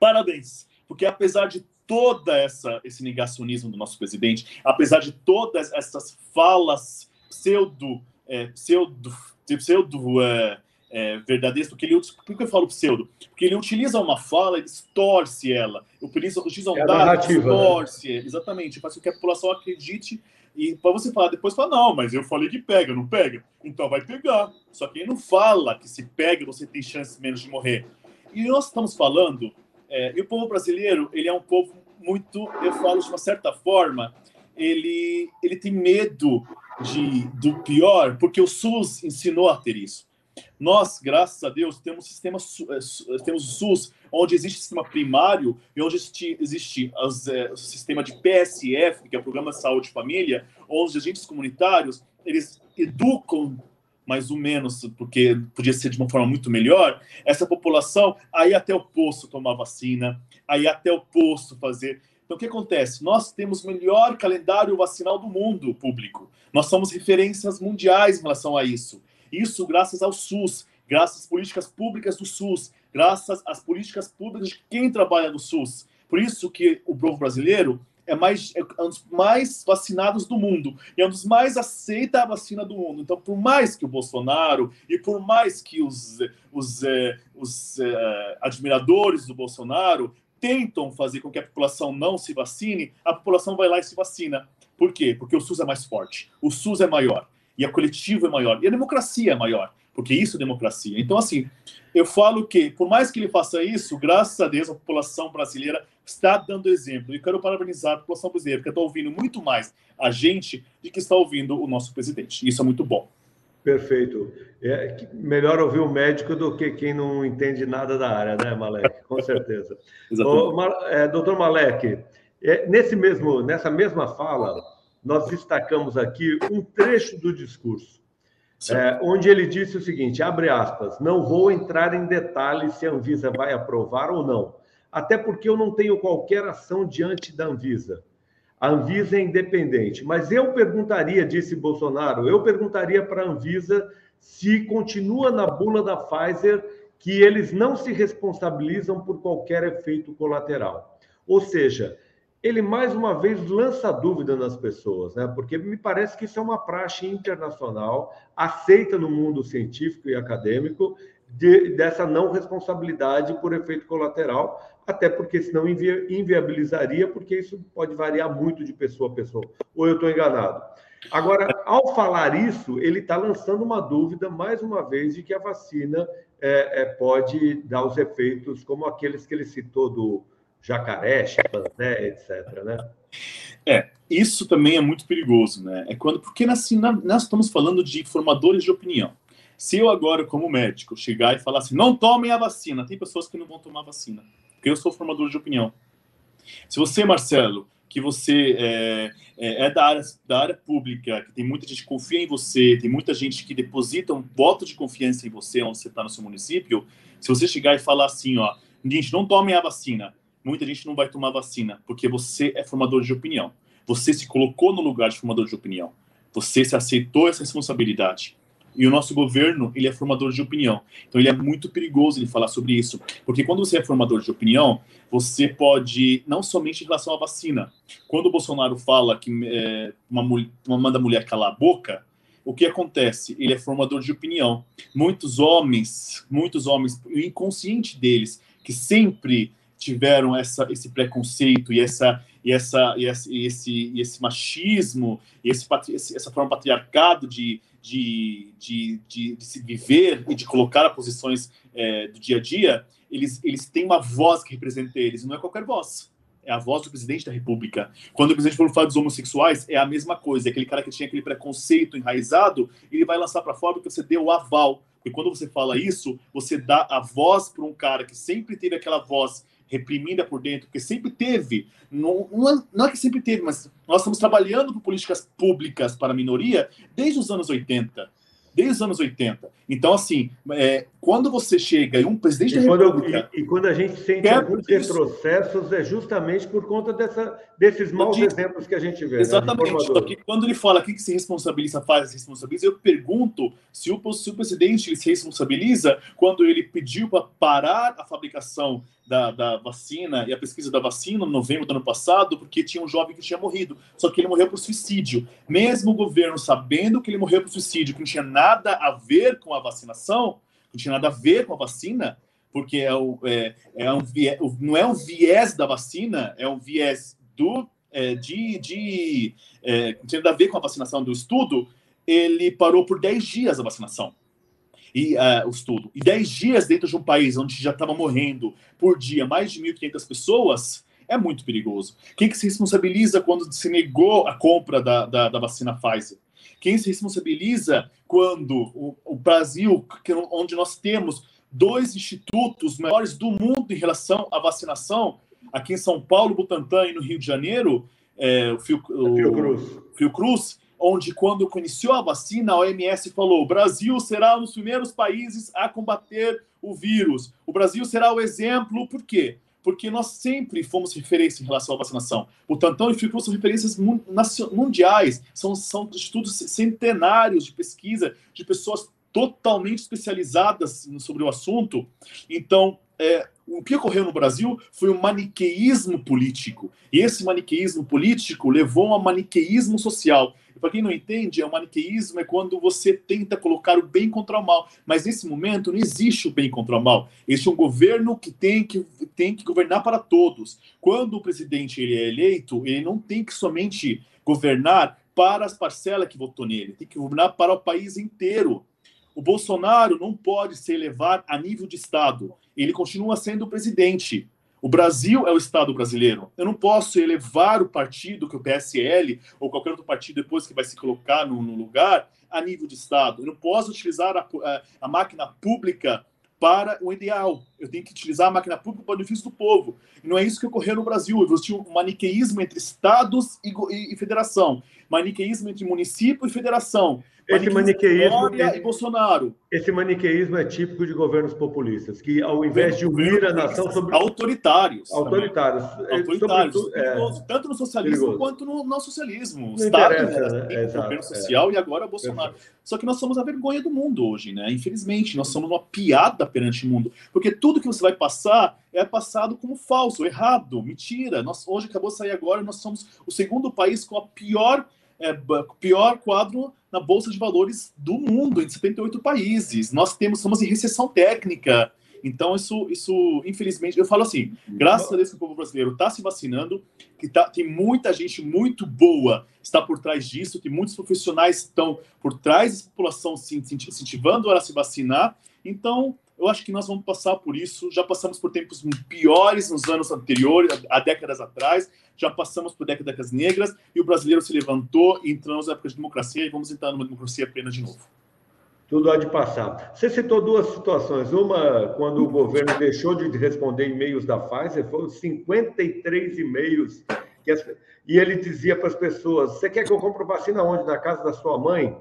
Parabéns, porque apesar de toda essa esse negacionismo do nosso presidente, apesar de todas essas falas pseudo é, pseudo pseudo é, é, verdadeiros, porque ele por que eu falo pseudo? Porque ele utiliza uma fala e distorce ela, utiliza, utiliza um é dado, né? distorce, né? exatamente, faz com que a população acredite e para você falar depois, fala, não, mas eu falei que pega, não pega, então vai pegar. Só que ele não fala que se pega você tem chances menos de morrer. E nós estamos falando, é, e o povo brasileiro, ele é um povo muito, eu falo de uma certa forma, ele, ele tem medo de, do pior, porque o SUS ensinou a ter isso. Nós, graças a Deus, temos sistema, eh, temos o SUS, onde existe sistema primário e onde existe, existe as, é, o sistema de PSF, que é o Programa de Saúde e Família, onde os agentes comunitários eles educam mais ou menos, porque podia ser de uma forma muito melhor, essa população aí até o posto tomar vacina, aí até o posto fazer. Então, o que acontece? Nós temos o melhor calendário vacinal do mundo público. Nós somos referências mundiais em relação a isso. Isso graças ao SUS, graças às políticas públicas do SUS, graças às políticas públicas de quem trabalha no SUS. Por isso que o povo brasileiro é, mais, é um dos mais vacinados do mundo e é um dos mais aceita a vacina do mundo. Então, por mais que o Bolsonaro e por mais que os, os, eh, os, eh, admiradores do Bolsonaro tentam fazer com que a população não se vacine, a população vai lá e se vacina. Por quê? Porque o SUS é mais forte, o SUS é maior e a coletivo é maior, e a democracia é maior, porque isso é democracia. Então, assim, eu falo que, por mais que ele faça isso, graças a Deus, a população brasileira está dando exemplo. E quero parabenizar a população brasileira, porque está ouvindo muito mais a gente do que está ouvindo o nosso presidente. Isso é muito bom. Perfeito. É melhor ouvir o médico do que quem não entende nada da área, né, Malek? Com certeza. Exatamente. é, doutor Malek, é, nesse mesmo, nessa mesma fala, nós destacamos aqui um trecho do discurso, é, onde ele disse o seguinte: abre aspas, não vou entrar em detalhes se a Anvisa vai aprovar ou não, até porque eu não tenho qualquer ação diante da Anvisa. A Anvisa é independente. Mas eu perguntaria, disse Bolsonaro, eu perguntaria para a Anvisa se continua na bula da Pfizer que eles não se responsabilizam por qualquer efeito colateral. Ou seja, ele mais uma vez lança dúvida nas pessoas, né? Porque me parece que isso é uma praxe internacional aceita no mundo científico e acadêmico de, dessa não responsabilidade por efeito colateral, até porque senão invi inviabilizaria, porque isso pode variar muito de pessoa a pessoa. Ou eu estou enganado? Agora, ao falar isso, ele está lançando uma dúvida, mais uma vez, de que a vacina é, é, pode dar os efeitos como aqueles que ele citou do jacaré, chimpanzé, etc. Né? É, isso também é muito perigoso, né? É quando, porque assim, nós estamos falando de formadores de opinião. Se eu agora, como médico, chegar e falar assim, não tomem a vacina, tem pessoas que não vão tomar vacina, porque eu sou formador de opinião. Se você, Marcelo, que você é, é, é, da, área, da área pública, que tem muita gente que confia em você, tem muita gente que deposita um voto de confiança em você, onde você está no seu município, se você chegar e falar assim, ó, gente, não tomem a vacina, muita gente não vai tomar vacina, porque você é formador de opinião. Você se colocou no lugar de formador de opinião. Você se aceitou essa responsabilidade. E o nosso governo, ele é formador de opinião. Então, ele é muito perigoso ele falar sobre isso. Porque quando você é formador de opinião, você pode, não somente em relação à vacina. Quando o Bolsonaro fala que é, uma, uma, manda a mulher calar a boca, o que acontece? Ele é formador de opinião. Muitos homens, muitos homens, o inconsciente deles, que sempre tiveram essa, esse preconceito e essa e essa e esse, e esse, e esse machismo e esse, essa forma patriarcado de, de, de, de, de, se viver e de colocar posições é, do dia a dia, eles, eles têm uma voz que representa eles, não é qualquer voz. É a voz do presidente da República. Quando o presidente for falar dos homossexuais, é a mesma coisa. É aquele cara que tinha aquele preconceito enraizado, ele vai lançar para fora porque você deu o aval. Porque quando você fala isso, você dá a voz para um cara que sempre teve aquela voz reprimida por dentro, porque sempre teve, não, não, é, não é que sempre teve, mas nós estamos trabalhando por políticas públicas para a minoria desde os anos 80 desde os anos 80. Então, assim, é, quando você chega e um presidente e da República... e, e, quando a gente sente alguns retrocessos, é justamente por conta dessa, desses maus exemplos que a gente vê. Né, exatamente. Né, quando ele fala que, que se responsabiliza, faz, se responsabiliza, eu pergunto se o, se o presidente se responsabiliza quando ele pediu para parar a fabricação da, da, vacina e a pesquisa da vacina no novembro do ano passado, porque tinha um jovem que tinha morrido. Só que ele morreu por suicídio. Mesmo o governo sabendo que ele morreu por suicídio, que não tinha nada a ver com a vacinação, não tinha nada a ver com a vacina, porque é, o, é, é um não é um viés da vacina, é um viés do, é, de, de é, não tinha nada a ver com a vacinação do estudo, ele parou por 10 dias a vacinação e uh, o estudo. E 10 dias dentro de um país onde já estava morrendo por dia mais de 1.500 pessoas, é muito perigoso. Quem que se responsabiliza quando se negou a compra da, da, da vacina Pfizer? Quem se responsabiliza quando o, o Brasil, que, onde nós temos dois institutos maiores do mundo em relação à vacinação, aqui em São Paulo, Butantan e no Rio de Janeiro, é, o, Fio, o Fiocruz. Fiocruz onde, quando iniciou a vacina, a OMS falou: o Brasil será um dos primeiros países a combater o vírus. O Brasil será o exemplo, por quê? Porque nós sempre fomos referência em relação à vacinação. O Tantão e Fiocruz são referências mundiais, são, são estudos centenários de pesquisa de pessoas totalmente especializadas sobre o assunto. Então, é, o que ocorreu no Brasil foi um maniqueísmo político. E esse maniqueísmo político levou a maniqueísmo social. Para quem não entende, o maniqueísmo é quando você tenta colocar o bem contra o mal. Mas nesse momento não existe o bem contra o mal. Existe um governo que tem que, tem que governar para todos. Quando o presidente ele é eleito, ele não tem que somente governar para as parcelas que votou nele, tem que governar para o país inteiro. O Bolsonaro não pode se elevar a nível de Estado. Ele continua sendo presidente. O Brasil é o Estado brasileiro. Eu não posso elevar o partido, que o PSL, ou qualquer outro partido depois que vai se colocar no, no lugar, a nível de Estado. Eu não posso utilizar a, a, a, máquina pública para o ideal. Eu tenho que utilizar a máquina pública para o benefício do povo. E não é isso que ocorreu no Brasil. Existiu um maniqueísmo entre Estados e, e, e federação. Maniqueísmo entre município e federação. Esse maniqueísmo, esse, e Bolsonaro. Esse maniqueísmo é típico de governos populistas, que ao invés de unir a nação sobre autoritários, autoritários, autoritários, é, tanto no socialismo perigoso. quanto no não socialismo. Não Estado né? é, governo social é. e agora Bolsonaro. Só que nós somos a vergonha do mundo hoje, né? Infelizmente, nós somos uma piada perante o mundo, porque tudo que você vai passar é passado como falso, errado, mentira. Nós hoje acabou de sair agora, nós somos o segundo país com a pior é, pior quadro na bolsa de valores do mundo, em 78 países. Nós temos somos em recessão técnica. Então, isso, isso, infelizmente, eu falo assim, graças a Deus que o povo brasileiro está se vacinando, que tá, tem muita gente muito boa está por trás disso, que muitos profissionais estão por trás da população se incentivando ela a se vacinar. Então, eu acho que nós vamos passar por isso. Já passamos por tempos piores nos anos anteriores, há décadas atrás. Já passamos por décadas negras e o brasileiro se levantou e entramos na época de democracia e vamos entrar numa democracia plena de novo. Tudo há de passar. Você citou duas situações. Uma, quando o governo deixou de responder e-mails da Pfizer, foram 53 e-mails. E ele dizia para as pessoas: Você quer que eu compre vacina onde? Na casa da sua mãe?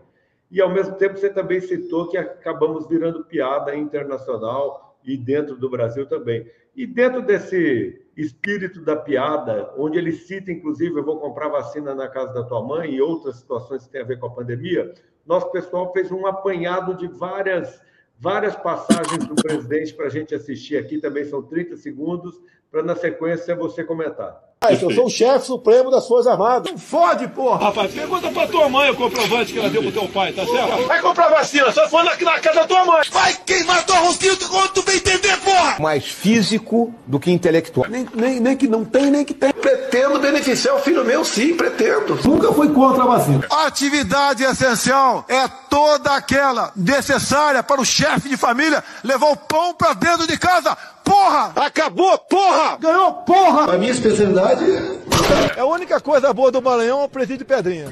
E, ao mesmo tempo, você também citou que acabamos virando piada internacional e dentro do Brasil também. E dentro desse espírito da piada, onde ele cita, inclusive, eu vou comprar vacina na casa da tua mãe e outras situações que têm a ver com a pandemia, nosso pessoal fez um apanhado de várias, várias passagens do presidente para a gente assistir aqui, também são 30 segundos, para na sequência você comentar. Ah, eu sou o chefe supremo das Forças Armadas. Não fode, porra! Rapaz, pergunta pra tua mãe o comprovante que ela deu pro teu pai, tá certo? Vai comprar vacina, só for na, na casa da tua mãe. Vai queimar tua rosquinha quando tu bem entender, porra! Mais físico do que intelectual. Nem, nem, nem que não tem, nem que tem. Pretendo beneficiar o filho meu, sim, pretendo. Nunca fui contra a vacina. Atividade essencial é toda aquela necessária para o chefe de família levar o pão pra dentro de casa porra! Acabou, porra! Ganhou, porra! A minha especialidade é a única coisa boa do Maranhão é o presídio de pedrinha.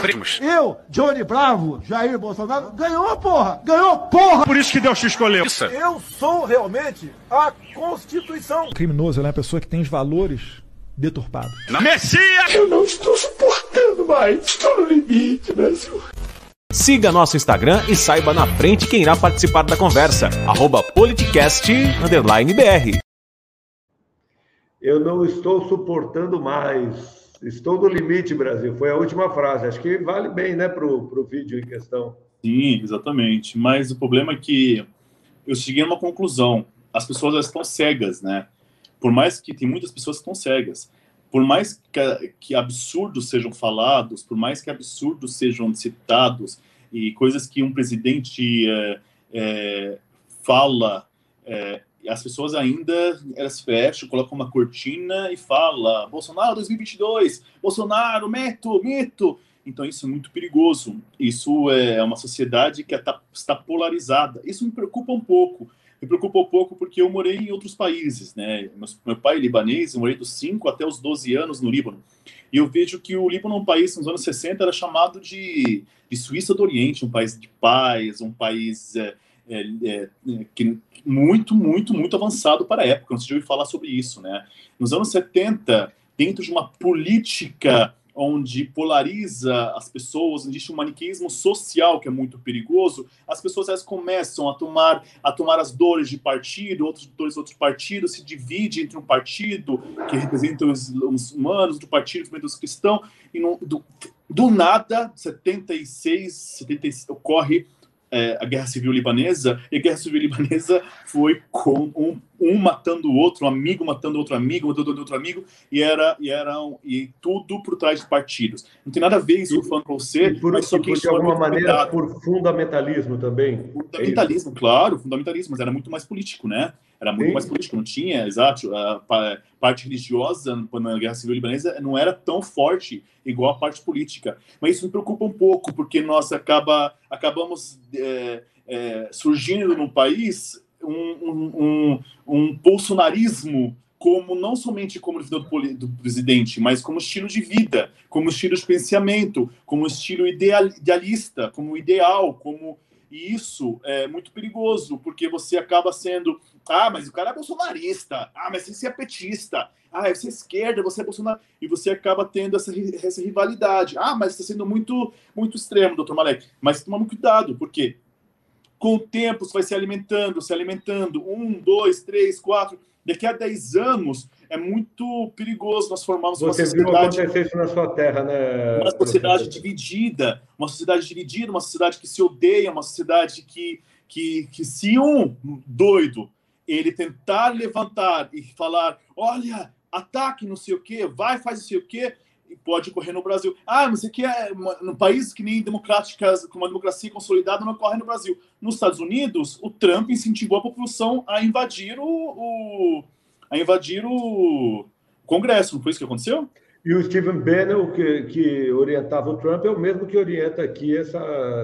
Primos. Eu, Johnny Bravo, Jair Bolsonaro, ganhou, porra! Ganhou, porra! Por isso que Deus te escolheu. Isso. Eu sou realmente a Constituição. O criminoso é uma pessoa que tem os valores deturpados. Na Messias! Eu não estou suportando mais. Estou no limite, né, senhor? Siga nosso Instagram e saiba na frente quem irá participar da conversa. Arroba politicast_br. Eu não estou suportando mais. Estou no limite, Brasil. Foi a última frase. Acho que vale bem, né, para o vídeo em questão. Sim, exatamente. Mas o problema é que eu cheguei a uma conclusão. As pessoas estão cegas, né? Por mais que tem muitas pessoas que estão cegas por mais que, que, absurdos sejam falados, por mais que absurdos sejam citados e coisas que um presidente é, é, fala, é, as pessoas ainda elas fecham, colocam uma cortina e fala Bolsonaro 2022, Bolsonaro, mito, mito. Então isso é muito perigoso. Isso é uma sociedade que está polarizada. Isso me preocupa um pouco me preocupa um pouco porque eu morei em outros países, né? Meu pai é libanês, eu morei dos 5 até os 12 anos no Líbano. E eu vejo que o Líbano, um país nos anos 60, era chamado de, de Suíça do Oriente, um país de paz, um país é, é, é, que, muito, muito, muito avançado para a época. Não se ouviu falar sobre isso, né? Nos anos 70, dentro de uma política onde polariza as pessoas, existe um maniqueísmo social que é muito perigoso, as pessoas elas começam a tomar a tomar as dores de partido, outros dois outros partidos se divide entre um partido que representa os, os humanos, outro partido que representa os cristãos, e do, do nada, 76, 76 ocorre é, a guerra civil libanesa, e a guerra civil libanesa foi com um, um matando o outro, um amigo matando outro amigo, matando outro amigo, e era e eram e tudo por trás de partidos. Não tem nada a ver isso falando para você, por, mas só que de alguma maneira cuidado. por fundamentalismo também. Fundamentalismo, é claro, fundamentalismo, mas era muito mais político, né? Era muito Sim. mais político, não tinha, exato, a parte religiosa na Guerra Civil Libanesa não era tão forte igual a parte política. Mas isso me preocupa um pouco, porque nós acaba, acabamos é, é, surgindo no país um, um, um, um bolsonarismo como não somente como do, do, presidente, mas como estilo de vida, como estilo de pensamento, como estilo ideal, idealista, como ideal, como E isso é muito perigoso, porque você acaba sendo. Ah, mas o cara é bolsonarista. Ah, mas você é petista. Ah, você é esquerda, você é Bolsonaro. E você acaba tendo essa, essa rivalidade. Ah, mas está sendo muito, muito extremo, doutor Malek. Mas toma cuidado, porque com o tempo você vai se alimentando, se alimentando. Um, dois, três, quatro. Daqui a 10 anos é muito perigoso nós formarmos Você uma sociedade. Viu isso na sua terra, né? Uma sociedade dividida, uma sociedade dividida, uma sociedade que se odeia, uma sociedade que, que, que se um doido ele tentar levantar e falar, olha, ataque não sei o quê, vai, faz não sei o quê, pode ocorrer no Brasil. Ah, mas aqui é um país que nem democráticas, com uma democracia consolidada, não ocorre no Brasil. Nos Estados Unidos, o Trump incentivou a população a invadir o, o a invadir o Congresso. Não foi isso que aconteceu? E o Stephen Bannon, que, que orientava o Trump, é o mesmo que orienta aqui essa,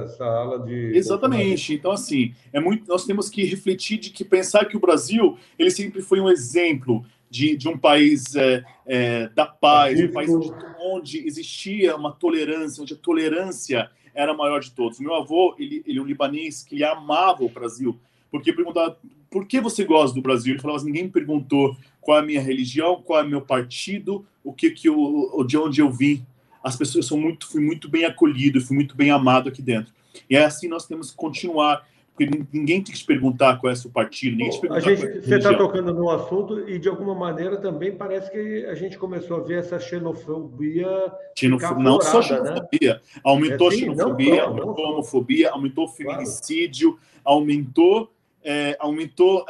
essa ala de. Exatamente. Então, assim, é muito, nós temos que refletir de que pensar que o Brasil ele sempre foi um exemplo de, de um país é, é, da paz, um país onde, onde, existia uma tolerância, onde a tolerância era a maior de todos. Meu avô, ele, ele é um libanês que ele amava o Brasil, porque perguntava por que você gosta do Brasil? Ele falava assim, ninguém me perguntou qual é a minha religião, qual é o meu partido, o que que eu, de onde eu vim. As pessoas são muito, fui muito bem acolhido, fui muito bem amado aqui dentro. E é assim nós temos que continuar porque ninguém tem que te perguntar qual é o seu partido, ninguém te pergunta a gente, Você está tocando no assunto e, de alguma maneira, também parece que a gente começou a ver essa xenofobia. Xenof... Não só né? xenofobia. Né? Aumentou é, sim, xenofobia, não, aumentou não, homofobia, aumentou feminicídio, claro. aumentou, é, aumentou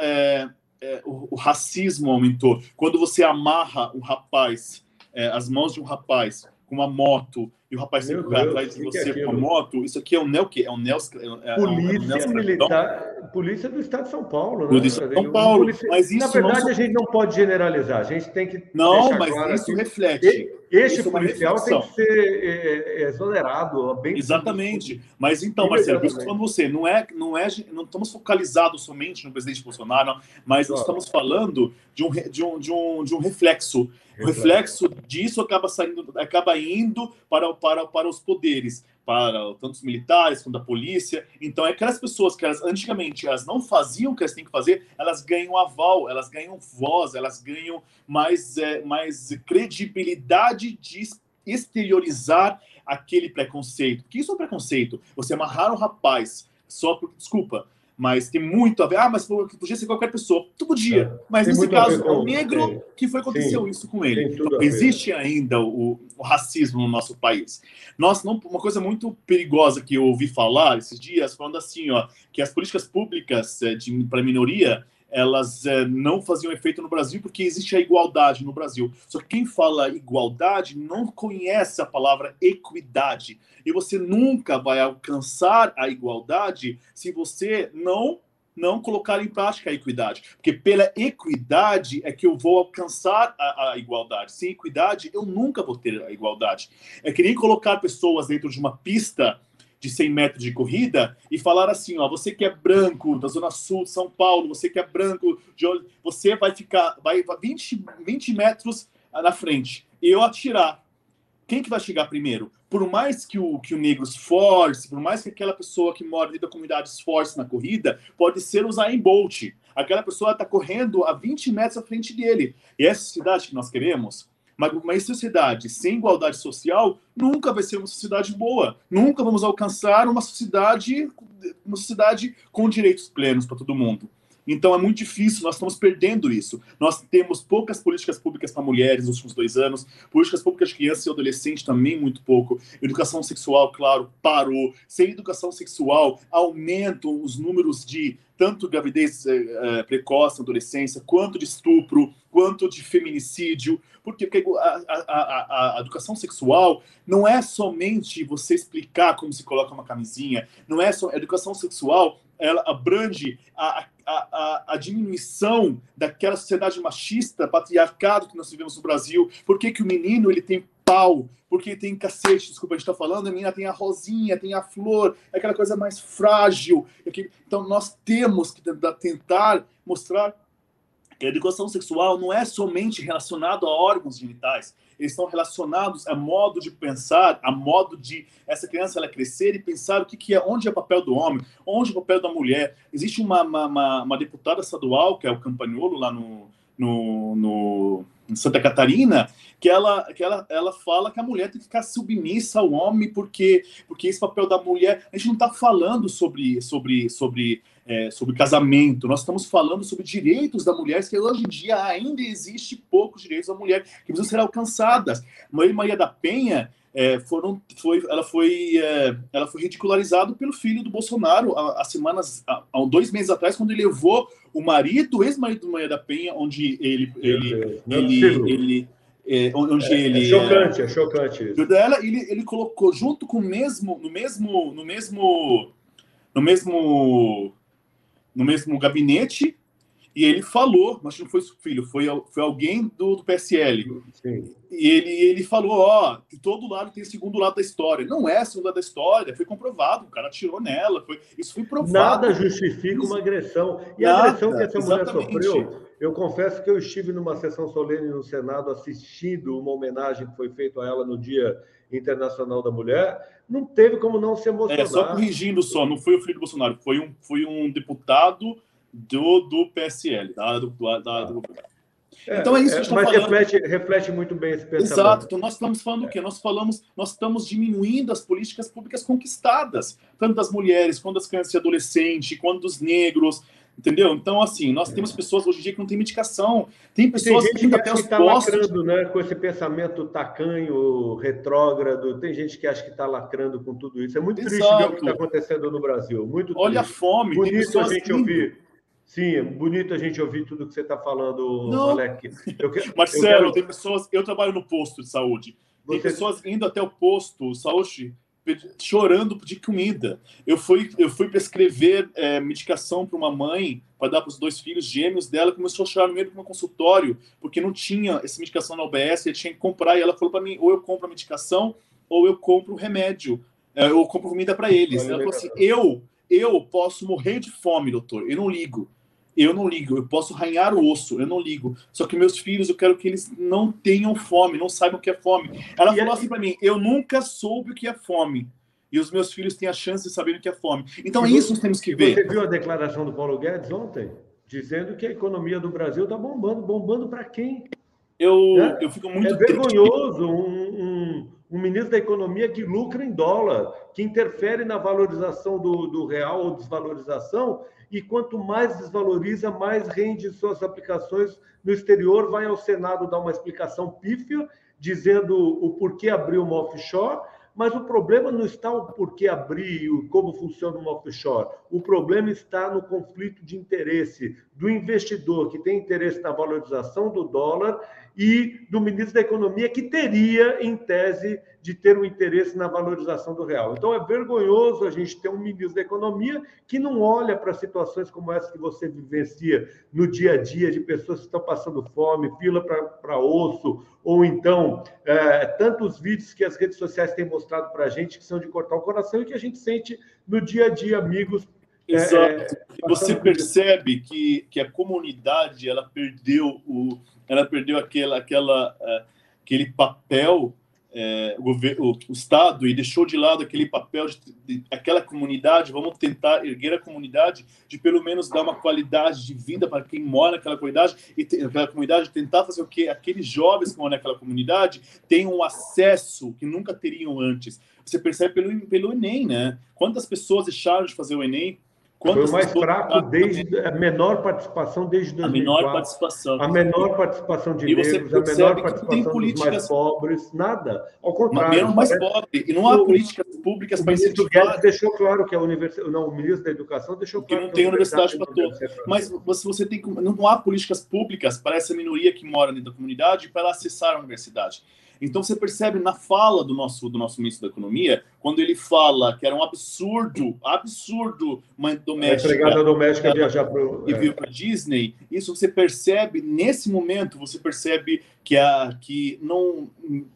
é, é, o, o, racismo aumentou. Quando você amarra um rapaz, é, as mãos de um rapaz com uma moto e o rapaz sempre vai atrás de você é com a moto. Isso aqui é um neo que é um neo é, polícia é um militar, polícia do Estado de São Paulo, né? Polícia de São Paulo. Polícia... Mas isso na verdade não... a gente não pode generalizar. A gente tem que não, mas claro isso reflete. Este isso policial tem que ser é, é, exonerado, bem exatamente. Mas então, Marcelo, por isso que você não é, não é, não estamos focalizados somente no presidente Bolsonaro, mas claro. estamos falando de um, de um, de um, de um reflexo. O reflexo. disso acaba saindo, acaba indo para, para, para os poderes, para tanto os militares quanto a polícia. Então, é aquelas pessoas que elas, antigamente elas não faziam o que elas têm que fazer, elas ganham aval, elas ganham voz, elas ganham mais, é, mais credibilidade de exteriorizar aquele preconceito. Que isso é um preconceito. Você amarrar um rapaz só por desculpa, mas tem muito a ver. Ah, mas podia ser qualquer pessoa. Tu podia, é. mas tem nesse caso é um negro que foi aconteceu Sim. isso com ele. Então, existe ainda o, o, racismo no nosso país. Nós não, uma coisa muito perigosa que eu ouvi falar esses dias, falando assim, ó, que as políticas públicas eh, para minoria elas é, não faziam efeito no Brasil porque existe a igualdade no Brasil. Só que quem fala igualdade não conhece a palavra equidade. E você nunca vai alcançar a igualdade se você não não colocar em prática a equidade. Porque pela equidade é que eu vou alcançar a, a, igualdade. Sem equidade, eu nunca vou ter a igualdade. É que nem colocar pessoas dentro de uma pista de 100 metros de corrida e falar assim, ó, você que é branco da zona sul de São Paulo, você que é branco de você vai ficar vai 20, 20 metros na frente. Eu atirar. Quem que vai chegar primeiro? Por mais que o, que o negro esforce, por mais que aquela pessoa que mora dentro da comunidade esforce na corrida, pode ser o Zayn Bolt. Aquela pessoa está correndo a 20 metros à frente dele. E essa cidade que nós queremos, mas uma sociedade sem igualdade social nunca vai ser uma sociedade boa. Nunca vamos alcançar uma sociedade, uma sociedade com direitos plenos para todo mundo. Então é muito difícil, nós estamos perdendo isso. Nós temos poucas políticas públicas para mulheres nos últimos dois anos, políticas públicas de criança e adolescente também muito pouco. Educação sexual, claro, parou. Sem educação sexual, aumentam os números de tanto gravidez é, precoce adolescência, quanto de estupro, quanto de feminicídio. Porque, a, a, a, a, educação sexual não é somente você explicar como se coloca uma camisinha, não é só. A educação sexual ela abrange a, a, a, a, diminuição daquela sociedade machista, patriarcado que nós vivemos no Brasil. Por que, que o menino ele tem pau? Porque tem cacete, desculpa, a gente está falando, a menina tem a rosinha, tem a flor, é aquela coisa mais frágil. Então nós temos que tentar mostrar que a educação sexual não é somente relacionado a órgãos genitais, eles estão relacionados a modo de pensar, a modo de essa criança ela crescer e pensar o que, que é, onde é o papel do homem, onde é o papel da mulher. Existe uma, uma, uma, uma deputada estadual, que é o Campagnolo, lá no, no, no Santa Catarina, que ela, que ela, ela fala que a mulher tem que ficar submissa ao homem, porque, porque esse papel da mulher. A gente não está falando sobre, sobre, sobre, é, sobre casamento, nós estamos falando sobre direitos da mulher, que hoje em dia ainda existe poucos direitos da mulher que precisam ser alcançadas. Maria da Penha. É, foram, foi, ela foi, é, ela foi ridicularizada pelo filho do Bolsonaro há, semanas, há, dois meses atrás, quando ele levou o marido, o ex-marido do Maria da Penha, onde ele, ele, ele, ele, ele é, onde é, ele é chocante, é, chocante. Dela, ele, ele colocou junto com o mesmo, no mesmo, no mesmo, no mesmo, no mesmo gabinete e ele falou, mas não foi seu filho, foi, foi alguém do, do PSL. Sim. E ele, ele falou: ó, que todo lado tem segundo lado da história. Não é segundo lado da história, foi comprovado, o cara atirou nela, foi, isso foi provado. Nada justifica uma agressão. E Nada, a agressão que essa mulher sofreu, eu confesso que eu estive numa sessão solene no Senado assistindo uma homenagem que foi feita a ela no Dia Internacional da Mulher, não teve como não se emocionar. É, só corrigindo só, não foi o filho do Bolsonaro, foi um, foi um deputado do, do PSL, da, do, da, do... É, então é isso que é, Mas falando. Reflete, reflete muito bem esse pensamento. Exato. Então nós estamos falando é. o quê? Nós falamos, nós estamos diminuindo as políticas públicas conquistadas, tanto das mulheres, quanto das crianças e adolescentes, quanto dos negros, entendeu? Então, assim, nós temos pessoas hoje em dia que não têm medicação, tem pessoas tem gente que, até os tá postos... lacrando, né, com esse pensamento tacanho, retrógrado, tem gente que acha que está lacrando com tudo isso. É muito Exato. triste ver o que está acontecendo no Brasil, muito Olha triste. a fome, Bonito a gente ouvir Sim, é bonito a gente ouvir tudo que você está falando, Não. Alec. Eu Marcelo, eu quero... tem pessoas. Eu trabalho no posto de saúde. Tem você... pessoas indo até o posto, saúde, chorando de comida. Eu fui, eu fui prescrever é, medicação para uma mãe para dar para os dois filhos gêmeos dela, começou a chorar no meio do meu consultório, porque não tinha essa medicação na OBS, ele tinha que comprar, e ela falou para mim, ou eu compro a medicação, ou eu compro o remédio, é, eu compro comida para eles. Ela falou assim, eu, eu posso morrer de fome, doutor, eu não ligo eu não ligo, eu posso arranhar o osso, eu não ligo. Só que meus filhos, eu quero que eles não tenham fome, não saibam o que é fome. Ela e falou assim para mim: eu nunca soube o que é fome. E os meus filhos têm a chance de saber o que é fome. Então é isso que nós temos que ver. Você viu a declaração do Paulo Guedes ontem? Dizendo que a economia do Brasil está bombando. Bombando para quem? Eu, é, eu fico muito. É vergonhoso um, um, um, ministro da Economia que lucra em dólar, que interfere na valorização do, do real ou desvalorização e quanto mais desvaloriza, mais rende suas aplicações no exterior, vai ao Senado dar uma explicação pífia, dizendo o porquê abrir uma offshore, mas o problema não está o porquê abrir e como funciona uma offshore. O problema está no conflito de interesse do investidor que tem interesse na valorização do dólar e do ministro da Economia, que teria, em tese, de ter um interesse na valorização do real. Então, é vergonhoso a gente ter um ministro da Economia que não olha para situações como essa que você vivencia no dia a dia, de pessoas que estão passando fome, fila para osso, ou então é, tantos vídeos que as redes sociais têm mostrado para a gente que são de cortar o coração e que a gente sente no dia a dia, amigos Exato. É, você percebe que, que a comunidade ela perdeu o ela perdeu aquela, aquela, uh, aquele papel, uh, o, governo, o, Estado, e deixou de lado aquele papel de, de, aquela comunidade. Vamos tentar erguer a comunidade, de pelo menos dar uma qualidade de vida para quem mora naquela comunidade, e te, naquela comunidade, tentar fazer o que aqueles jovens que moram naquela comunidade tenham um acesso que nunca teriam antes. Você percebe pelo, pelo Enem, né? Quantas pessoas deixaram de fazer o Enem Quantas Foi o mais fraco desde a menor participação desde 2004. A menor participação. A menor participação de negros, a menor participação dos mais pobres, nada. Ao contrário. Menos mais pobre. E não há o, políticas públicas para incentivar. O ministro deixou claro que a universidade, não, o ministro da Educação deixou claro que não tem universidade para todos. Mas você, você tem não há políticas públicas para essa minoria que mora dentro da comunidade para acessar a universidade. Então você percebe na fala do nosso do nosso ministro da Economia, quando ele fala que era um absurdo, absurdo uma doméstica, a empregada doméstica viajar para e vir para Disney, isso você percebe nesse momento, você percebe que a que não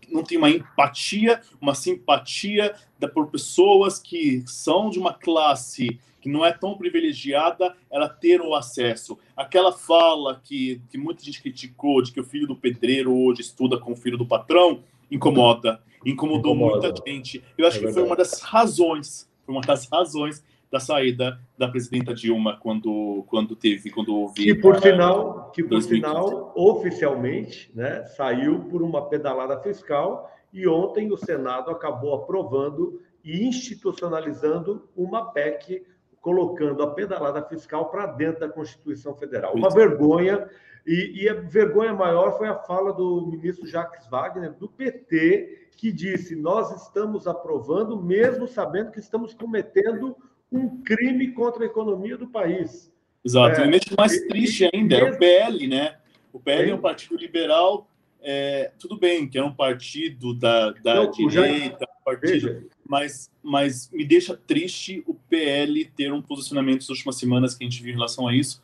não tem uma empatia, uma simpatia por pessoas que são de uma classe que não é tão privilegiada, ela ter o acesso. Aquela fala que, que muita gente criticou de que o filho do pedreiro hoje estuda com o filho do patrão, incomoda, incomodou incomoda. muita gente. Eu acho é que foi uma das razões, foi uma das razões da saída da presidenta Dilma quando quando teve quando houve que por sinal que por sinal oficialmente né saiu por uma pedalada fiscal e ontem o Senado acabou aprovando e institucionalizando uma PEC colocando a pedalada fiscal para dentro da Constituição Federal. Uma vergonha, e, e, a vergonha maior foi a fala do ministro Jacques Wagner, do PT, que disse: Nós estamos aprovando, mesmo sabendo que estamos cometendo um crime contra a economia do país. Exato. É, e mais triste ainda, é o PL, né? O PL é um partido liberal, é, tudo bem, que é um partido da, da Não, direita, mas, mas me deixa triste o PL ter um posicionamento nas últimas semanas que a gente viu em relação a isso.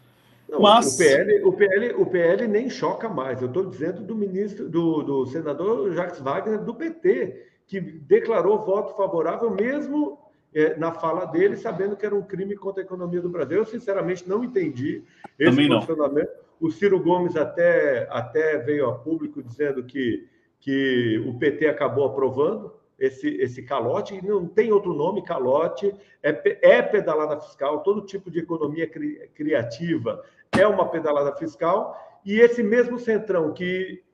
Não, mas... o, PL, o, PL, o PL nem choca mais. Eu estou dizendo do ministro, do, do senador Jacques Wagner, do PT, que declarou voto favorável, mesmo é, na fala dele, sabendo que era um crime contra a economia do Brasil. Eu, sinceramente, não entendi esse Também posicionamento. Não. O Ciro Gomes até, até veio a público dizendo que, que o PT acabou aprovando esse, esse calote, não tem outro nome, calote, é, é pedalada fiscal, todo tipo de economia cri, criativa é uma pedalada fiscal, e esse mesmo Centrão que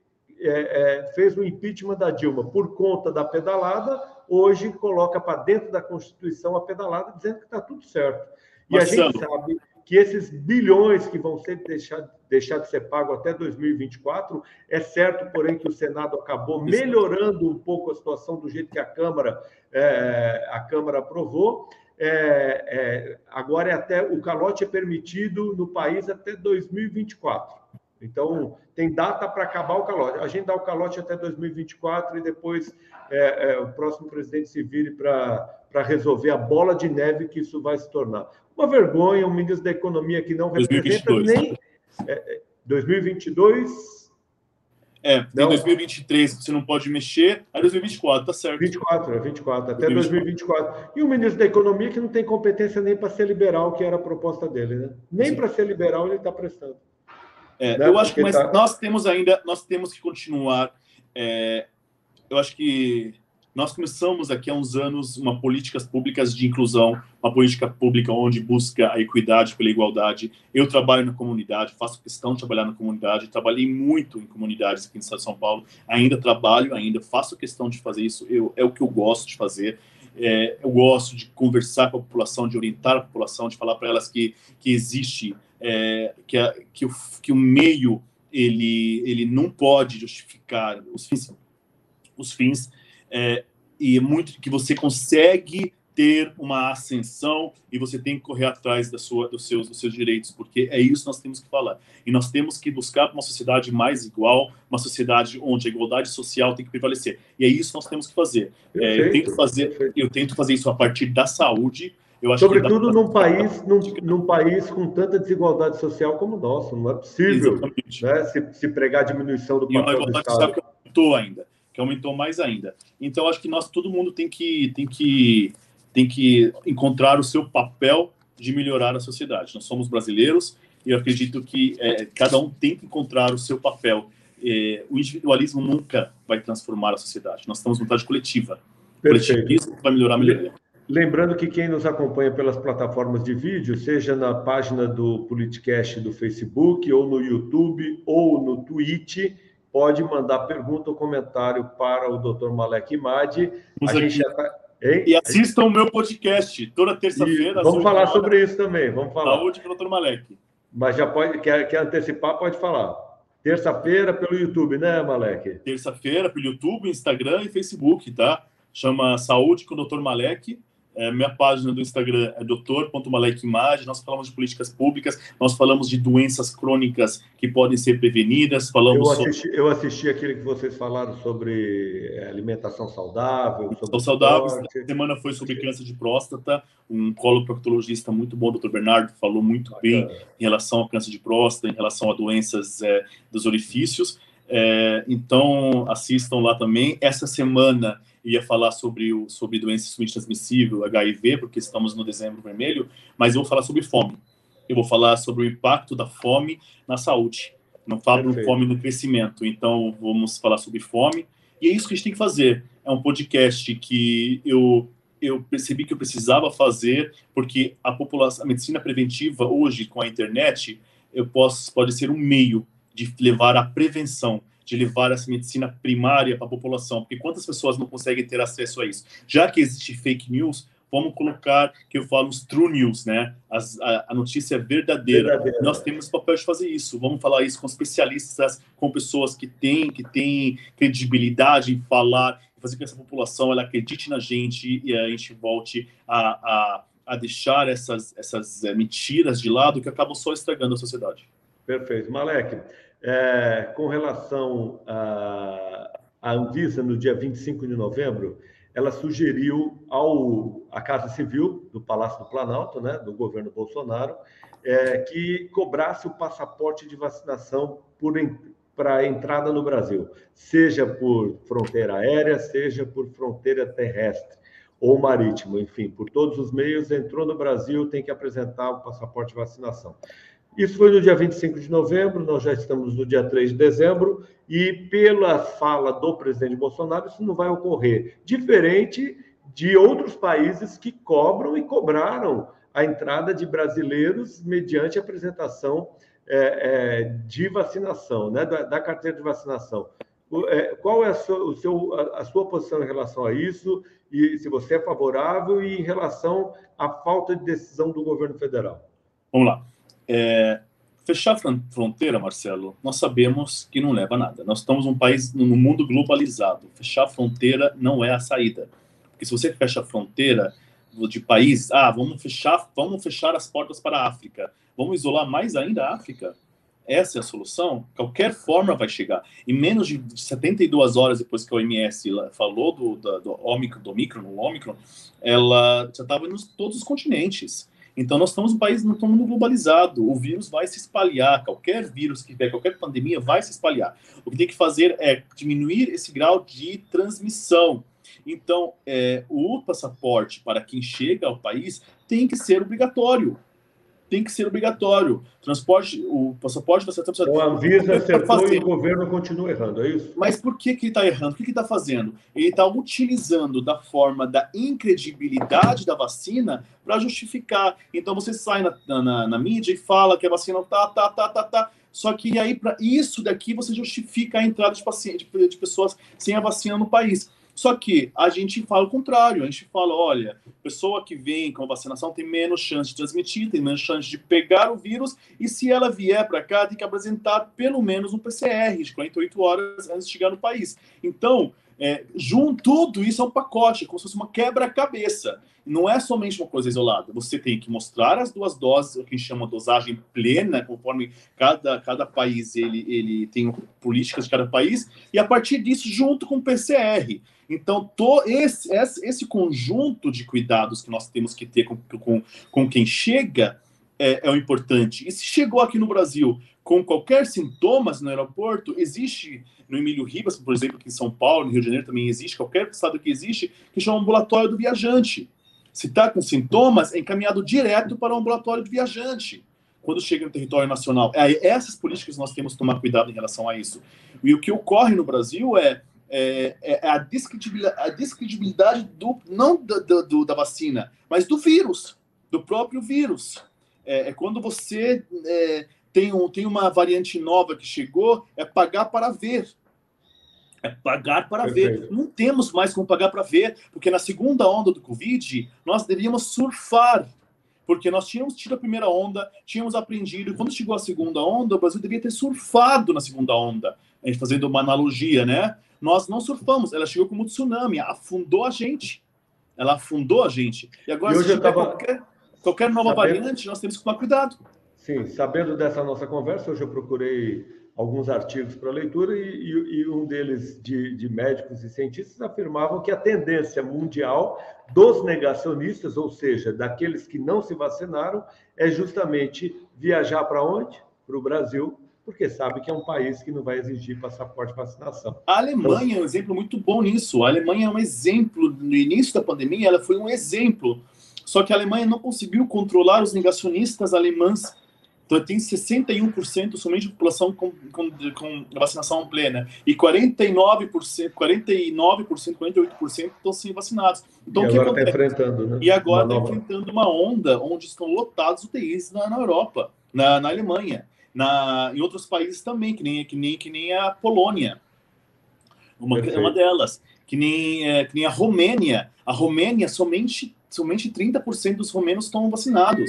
é, é, fez o impeachment da Dilma por conta da pedalada, hoje coloca para dentro da Constituição a pedalada, dizendo que está tudo certo. E Marcelo. a gente sabe que esses bilhões que vão ser deixar, deixar de ser pago até 2024, é certo, porém, que o Senado acabou melhorando um pouco a situação do jeito que a Câmara, é, a Câmara aprovou. É, é, agora é até o calote é permitido no país até 2024. Então, tem data para acabar o calote. A gente dá o calote até 2024 e depois é, é, o próximo presidente se vire para resolver a bola de neve que isso vai se tornar. Uma vergonha, um ministro da Economia que não representa 2022. nem. É, 2022. É, tem não. 2023 que você não pode mexer, aí 2024, tá certo. 24, é 24, até 2024. E o ministro da Economia que não tem competência nem para ser liberal, que era a proposta dele, né? Nem para ser liberal ele está prestando. É, né? Eu acho que mas tá... nós temos ainda, nós temos que continuar. É, eu acho que nós começamos aqui há uns anos uma políticas públicas de inclusão, uma política pública onde busca a equidade pela igualdade. Eu trabalho na comunidade, faço questão de trabalhar na comunidade, trabalhei muito em comunidades aqui no estado de São Paulo, ainda trabalho, ainda faço questão de fazer isso, eu, é o que eu gosto de fazer. É, eu gosto de conversar com a população, de orientar a população, de falar para elas que, que existe, é, que, a, que, o, que o meio ele, ele não pode justificar os fins, os fins é, e é muito que você consegue ter uma ascensão e você tem que correr atrás da sua, dos, seus, dos seus direitos, porque é isso que nós temos que falar. E nós temos que buscar uma sociedade mais igual, uma sociedade onde a igualdade social tem que prevalecer. E é isso que nós temos que fazer. É, eu, tento fazer eu tento fazer isso a partir da saúde. Sobretudo num, país, num, num, país com tanta desigualdade social como o nosso. Não é possível né, se, se pregar a diminuição do papel e uma igualdade social que aumentou ainda que aumentou mais ainda. Então, acho que nós, todo mundo tem que, tem que, tem que encontrar o seu papel de melhorar a sociedade. Nós somos brasileiros e eu acredito que é, cada um tem que encontrar o seu papel. É, o individualismo nunca vai transformar a sociedade. Nós estamos vontade coletiva. Perfeito. Coletivismo vai melhorar a melhoria. Lembrando que quem nos acompanha pelas plataformas de vídeo, seja na página do Politicast do Facebook, ou no YouTube, ou no Twitch, pode mandar pergunta ou comentário para o Dr. Malek Imad. A gente já tá... E assistam o meu podcast toda terça-feira. Vamos falar sobre isso também. Vamos falar. Saúde para o Dr. Malek. Mas já pode, quer, quer antecipar, pode falar. Terça-feira pelo YouTube, né, Malek? Terça-feira pelo YouTube, Instagram e Facebook, tá? Chama Saúde com o Dr. Malek. É, minha página do Instagram é doutor.malekimage. Nós falamos de políticas públicas, nós falamos de doenças crônicas que podem ser prevenidas. Falamos eu, assisti, sobre... eu assisti aquele que vocês falaram sobre é, alimentação saudável. Alimentação saudável. Essa semana foi sobre câncer de próstata. Um coloproctologista muito bom, Dr. Bernardo, falou muito bem em relação ao câncer de próstata, em relação a doenças é, dos orifícios. É, então, assistam lá também. Essa semana ia falar sobre, o, sobre doença transmissível, HIV, porque estamos no dezembro vermelho, mas eu vou falar sobre fome. Eu vou falar sobre o impacto da fome na saúde. Não falo de fome no crescimento. Então, vamos falar sobre fome. E é isso que a gente tem que fazer. É um podcast que eu eu percebi que eu precisava fazer porque a população, a medicina preventiva hoje com a internet, eu posso pode ser um meio de levar a prevenção de levar essa medicina primária para a população, porque quantas pessoas não conseguem ter acesso a isso? Já que existe fake news, vamos colocar que eu falo os true news, né? As, a, a, notícia verdadeira. verdadeira. Nós temos papel de fazer isso. Vamos falar isso com especialistas, com pessoas que têm que têm credibilidade em falar, fazer com que essa população ela acredite na gente e a gente volte a, a, a deixar essas essas é, mentiras de lado que acabam só estragando a sociedade. Perfeito, Malek. É, com relação à, Anvisa, no dia 25 de novembro, ela sugeriu ao à Casa Civil do Palácio do Planalto, né, do governo Bolsonaro, é, que cobrasse o passaporte de vacinação para a entrada no Brasil, seja por fronteira aérea, seja por fronteira terrestre ou marítimo, enfim, por todos os meios, entrou no Brasil, tem que apresentar o passaporte de vacinação. Isso foi no dia 25 de novembro, nós já estamos no dia 3 de dezembro, e pela fala do presidente Bolsonaro, isso não vai ocorrer. Diferente de outros países que cobram e cobraram a entrada de brasileiros mediante apresentação é, é, de vacinação, né, da, da, carteira de vacinação. É, qual é a sua, o seu, a, a sua posição em relação a isso? E se você é favorável e em relação à falta de decisão do governo federal? Vamos lá. É, fechar a fronteira, Marcelo, nós sabemos que não leva a nada. Nós estamos num país, num mundo globalizado. Fechar a fronteira não é a saída. Porque se você fecha a fronteira de país, ah, vamos fechar, vamos fechar as portas para a África, vamos isolar mais ainda a África. Essa é a solução. Qualquer forma vai chegar. Em menos de 72 horas depois que a OMS falou do, do, do Omicron, do Omicron, ela já estava em todos os continentes. Então, nós estamos um país, nós estamos globalizado. O vírus vai se espalhar. Qualquer vírus que vier, qualquer pandemia vai se espalhar. O que tem que fazer é diminuir esse grau de transmissão. Então, é, o passaporte para quem chega ao país tem que ser obrigatório tem que ser obrigatório. Transporte, o passaporte você está precisando. O Anvisa acertou e o governo continua errando, é isso? Mas por que, que ele está errando? O que, que ele está fazendo? Ele está utilizando da forma da incredibilidade da vacina para justificar. Então você sai na, na, na, mídia e fala que a vacina tá, tá, tá, tá, tá. Só que aí, para isso daqui, você justifica a entrada de, pacientes, de, de pessoas sem a vacina no país. Só que a gente fala o contrário, a gente fala, olha, pessoa que vem com a vacinação tem menos chance de transmitir, tem menos chance de pegar o vírus, e se ela vier para cá, tem que apresentar pelo menos um PCR de 48 horas antes de chegar no país. Então, é, junto, tudo isso é um pacote, como se fosse uma quebra-cabeça. Não é somente uma coisa isolada. Você tem que mostrar as duas doses, o que chama dosagem plena, conforme cada, cada país ele, ele tem políticas de cada país, e a partir disso, junto com o PCR. Então, esse, esse conjunto de cuidados que nós temos que ter com, com, com quem chega é, é o importante. E se chegou aqui no Brasil com qualquer sintomas no aeroporto, existe no Emílio Ribas, por exemplo, aqui em São Paulo, no Rio de Janeiro também existe, qualquer estado que existe, que chama ambulatório do viajante. Se está com sintomas, é encaminhado direto para o ambulatório do viajante quando chega no território nacional. É, essas políticas nós temos que tomar cuidado em relação a isso. E o que ocorre no Brasil é é, é, é a, descredibilidade, a descredibilidade do, não do, do, da vacina, mas do vírus, do próprio vírus. É, é quando você é, tem, um, tem uma variante nova que chegou, é pagar para ver. É pagar para Perfeito. ver. Não temos mais como pagar para ver, porque na segunda onda do Covid, nós devíamos surfar. Porque nós tínhamos tido a primeira onda, tínhamos aprendido. Quando chegou a segunda onda, o Brasil devia ter surfado na segunda onda. A gente fazendo uma analogia, né? Nós não surfamos, ela chegou como um tsunami, afundou a gente. Ela afundou a gente. E agora, e se tava... qualquer, qualquer nova sabendo... variante, nós temos que tomar cuidado. Sim, sabendo dessa nossa conversa, hoje eu procurei alguns artigos para leitura e, e, e, um deles de, de, médicos e cientistas afirmavam que a tendência mundial dos negacionistas, ou seja, daqueles que não se vacinaram, é justamente viajar para onde? Para o Brasil porque sabe que é um país que não vai exigir passaporte de vacinação. A Alemanha é um exemplo muito bom nisso. A Alemanha é um exemplo, no início da pandemia, ela foi um exemplo. Só que a Alemanha não conseguiu controlar os negacionistas alemães então, tem 61% somente de população com, com, com, vacinação plena e 49%, 49%, 48% estão sem vacinados. Então, e agora está enfrentando, né? E agora está enfrentando uma onda onde estão lotados UTIs na, na Europa, na, na Alemanha, na, em outros países também, que nem, que nem, que nem a Polônia. Uma, uma delas. Que nem, é, que nem a Romênia. A Romênia, somente, somente 30% dos romenos estão vacinados.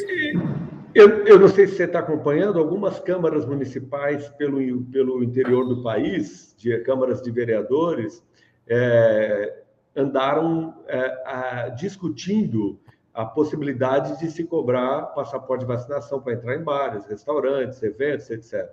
Eu, eu, não sei se você está acompanhando, algumas câmaras municipais pelo, pelo interior do país, de câmaras de vereadores, é, andaram é, a, discutindo a possibilidade de se cobrar passaporte de vacinação para entrar em bares, restaurantes, eventos, etc.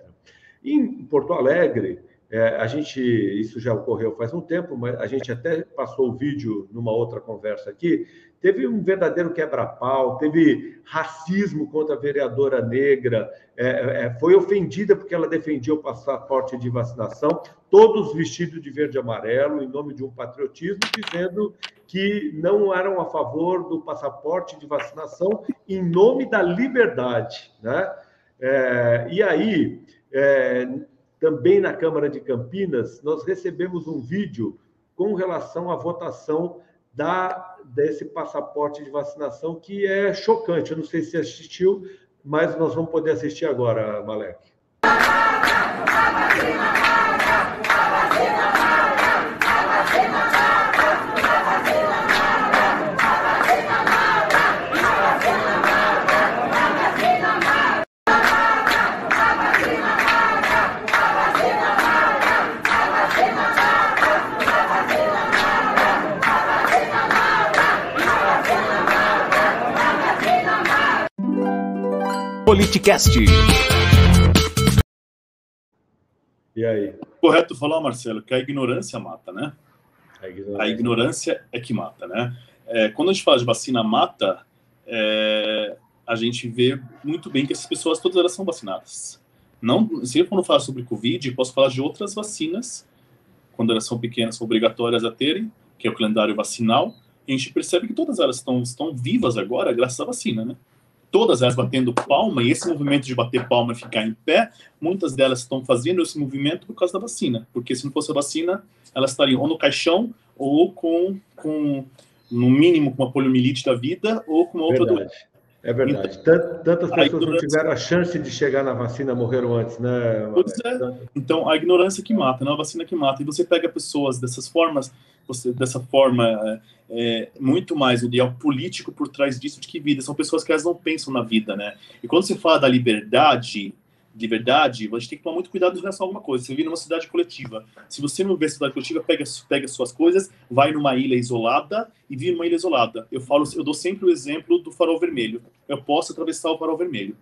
Em Porto Alegre, é, a gente, isso já ocorreu faz um tempo, mas a gente até passou o vídeo numa outra conversa aqui, teve um verdadeiro quebra-pau, teve racismo contra a vereadora negra, é, é, foi ofendida porque ela defendia o passaporte de vacinação, todos vestidos de verde e amarelo, em nome de um patriotismo, dizendo que não eram a favor do passaporte de vacinação em nome da liberdade. Né? É, e aí, é, também na Câmara de Campinas, nós recebemos um vídeo com relação à votação da, desse passaporte de vacinação que é chocante. Eu não sei se assistiu, mas nós vamos poder assistir agora, Malek. Politicast. E aí? Correto falar, Marcelo, que a ignorância mata, né? A ignorância, a ignorância é que mata, né? É, quando a gente fala de vacina mata, é, a gente vê muito bem que essas pessoas todas elas são vacinadas. Não, se eu não falar sobre Covid, posso falar de outras vacinas, quando elas são pequenas, são obrigatórias a terem, que é o calendário vacinal, e a gente percebe que todas elas estão, estão vivas agora graças à vacina, né? Todas elas batendo palma, e esse movimento de bater palma e ficar em pé, muitas delas estão fazendo esse movimento por causa da vacina, porque se não fosse a vacina, elas estariam ou no caixão, ou com, com no mínimo, com uma poliomielite da vida, ou com outra verdade. doença. É verdade. Então, Tantas pessoas não tiveram a chance de chegar na vacina, morreram antes, né? Pois é. Então, a ignorância que mata, não a vacina que mata. E você pega pessoas dessas formas, você, dessa forma, é, é, muito mais o ideal político por trás disso de que vida. São pessoas que elas não pensam na vida, né? E quando você fala da liberdade, de verdade, a gente tem que tomar muito cuidado em relação a alguma coisa. Você vive numa cidade coletiva. Se você não vê cidade coletiva, pega, pega suas coisas, vai numa ilha isolada e vive numa ilha isolada. Eu falo, eu dou sempre o exemplo do farol vermelho. Eu posso atravessar o farol vermelho.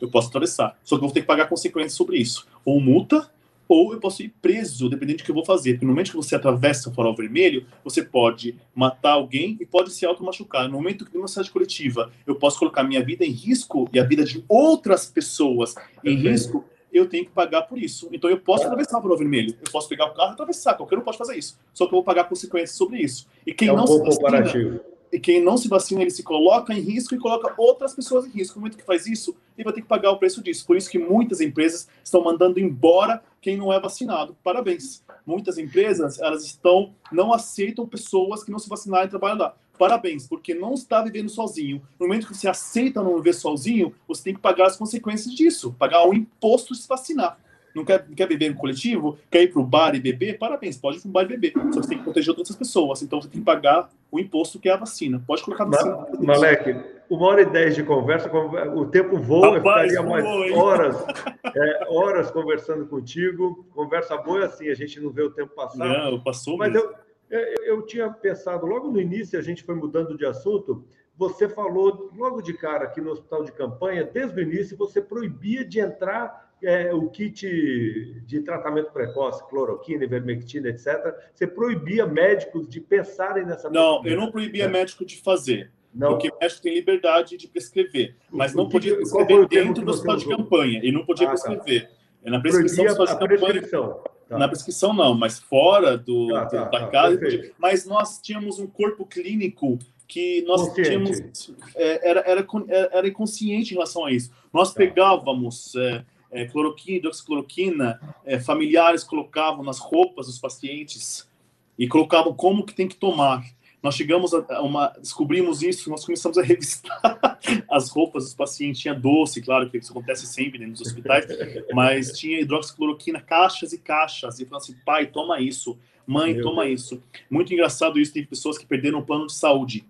Eu posso atravessar. Só que eu vou ter que pagar consequências sobre isso. Ou multa, ou eu posso ir preso, dependendo do que eu vou fazer. Porque no momento que você atravessa o farol vermelho, você pode matar alguém e pode se automachucar. No momento que numa cidade coletiva eu posso colocar minha vida em risco e a vida de outras pessoas em risco, eu tenho que pagar por isso. Então eu posso atravessar o farol vermelho, eu posso pegar o carro e atravessar, qualquer um pode fazer isso. Só que eu vou pagar consequências sobre isso. E quem é um não se vacina, e quem não se vacina, ele se coloca em risco e coloca outras pessoas em risco. Momento que faz isso, ele vai ter que pagar o preço disso. Por isso que muitas empresas estão mandando embora quem não é vacinado. Parabéns. Muitas empresas, elas estão, não aceitam pessoas que não se vacinaram e trabalham lá. Parabéns, porque não está vivendo sozinho. No momento que você aceita não viver sozinho, você tem que pagar as consequências disso. Pagar o imposto de se vacinar não quer, quer beber no coletivo, quer ir para o bar e beber, parabéns, pode ir para o bar e beber. Só que você tem que proteger outras pessoas, então você tem que pagar o imposto que é a vacina. Pode colocar a vacina. Ma Malek, uma hora e dez de conversa, o tempo voa, Rapaz, eu ficaria mais horas, é, horas conversando contigo. Conversa boa é assim, a gente não vê o tempo passar. Não, passou Mas eu, eu, eu tinha pensado, logo no início, a gente foi mudando de assunto, você falou logo de cara aqui no hospital de campanha, desde o início, você proibia de entrar é, o kit de tratamento precoce, cloroquina, ivermectina, etc., você proibia médicos de pensarem nessa Não, eu não proibia é. médico de fazer. Não. Porque o médico tem liberdade de prescrever, mas não podia prescrever dentro do hospital de campanha e não podia ah, tá. prescrever. Tá. É na prescrição, Proibia a prescrição. Tá. Na prescrição não, mas fora do, tá, tá, da tá, casa. Mas nós tínhamos um corpo clínico que nós Consciente. tínhamos é, era, era, era inconsciente em relação a isso. Nós tá. pegávamos é, é, cloroquina, hidroxicloroquina, é, familiares colocavam nas roupas dos pacientes e colocavam como que tem que tomar. Nós chegamos a uma, descobrimos isso, nós começamos a revistar as roupas dos pacientes. Tinha doce, claro que isso acontece sempre nos hospitais, mas tinha hidroxicloroquina, caixas e caixas. E falando assim, pai, toma isso, mãe, Meu toma Deus. isso. Muito engraçado isso, tem pessoas que perderam o plano de saúde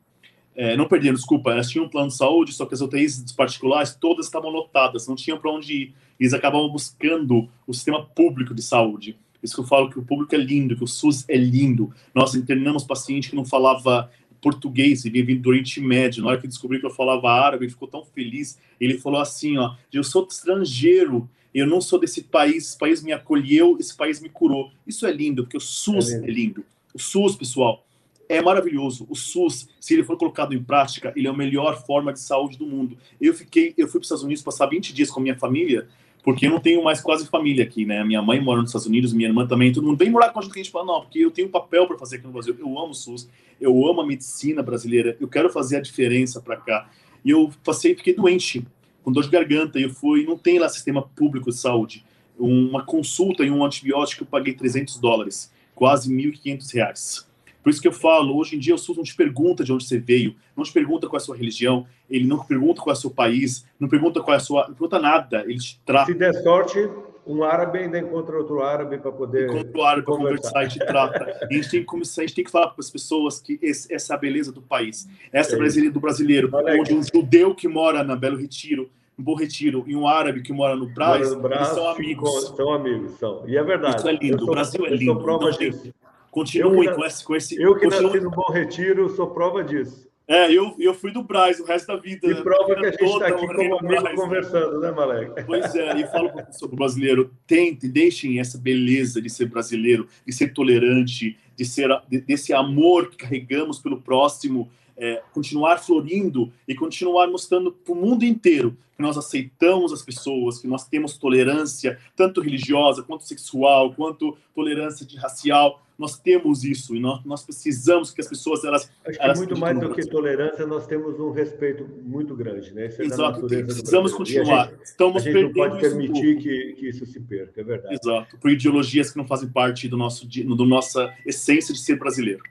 é, não perderam, desculpa, elas tinham um plano de saúde, só que as UTIs particulares todas estavam lotadas, não tinham para onde ir. Eles acabavam buscando o sistema público de saúde. Isso que eu falo que o público é lindo, que o SUS é lindo. Nós internamos paciente que não falava português, ele vinha do Oriente Médio. Na hora que descobriu que eu falava árabe, ele ficou tão feliz. Ele falou assim: ó, eu sou estrangeiro, eu não sou desse país, esse país me acolheu, esse país me curou. Isso é lindo, porque o SUS é. É lindo. O SUS, pessoal, é maravilhoso. O SUS, se ele for colocado em prática, ele é a melhor forma de saúde do mundo. Eu fiquei, eu fui para os Estados Unidos passar 20 dias com a minha família, porque eu não tenho mais quase família aqui, né? Minha mãe mora nos Estados Unidos, minha irmã também, todo mundo vem morar com a gente que fala, não, porque eu tenho um papel para fazer aqui no Brasil. Eu amo o SUS, eu amo a medicina brasileira, eu quero fazer a diferença para cá. E eu passei, fiquei doente, com dor de garganta, e eu fui, não tem lá sistema público de saúde. Uma consulta e um antibiótico eu paguei 300 dólares, quase 1.500 reais. Por isso que eu falo, hoje em dia o SUS não te pergunta de onde você veio, não te pergunta qual é a sua religião, ele não pergunta qual é o seu país, não pergunta qual é a sua. Não pergunta nada, ele te trata. Se der sorte, um árabe ainda encontra outro árabe para poder. Encontra o árabe para conversar e te trata. E a gente tem que começar, a gente tem que falar para as pessoas que esse, essa é a beleza do país, essa é a beleza do brasileiro, onde um judeu que mora na Belo Retiro no Bom Retiro e um árabe que mora no Brás, mora no Brás são amigos. São amigos, são. E é verdade. Isso é lindo, sou, o Brasil é lindo. Eu sou prova disso. Continue com, esse, com esse. Eu que nasci no Bom Retiro, sou prova disso. É, eu, eu fui do Braz o resto da vida. E prova que a gente está aqui como amigo Braz, conversando, né, Malek? Pois é, e falo sobre o brasileiro, tentem, deixem essa beleza de ser brasileiro, de ser tolerante, de ser desse amor que carregamos pelo próximo, é, continuar florindo e continuar mostrando para o mundo inteiro que nós aceitamos as pessoas, que nós temos tolerância, tanto religiosa, quanto sexual, quanto tolerância de racial. Nós temos isso e nós, nós precisamos que as pessoas elas. Acho que elas muito mais do que tolerância, nós temos um respeito muito grande, né? É Exato. Precisamos continuar. Gente, Estamos a gente não pode permitir que, que isso se perca, é verdade. Exato. Por ideologias que não fazem parte do nosso, do nossa essência de ser brasileiro.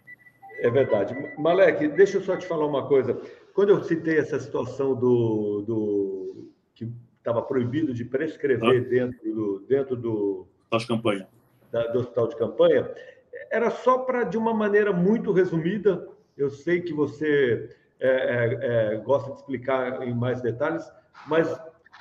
É verdade. Malek, deixa eu só te falar uma coisa. Quando eu citei essa situação do, do que estava proibido de prescrever ah. dentro do dentro do hospital de campanha, da, do hospital de campanha, era só para de uma maneira muito resumida. Eu sei que você é, é, é, gosta de explicar em mais detalhes, mas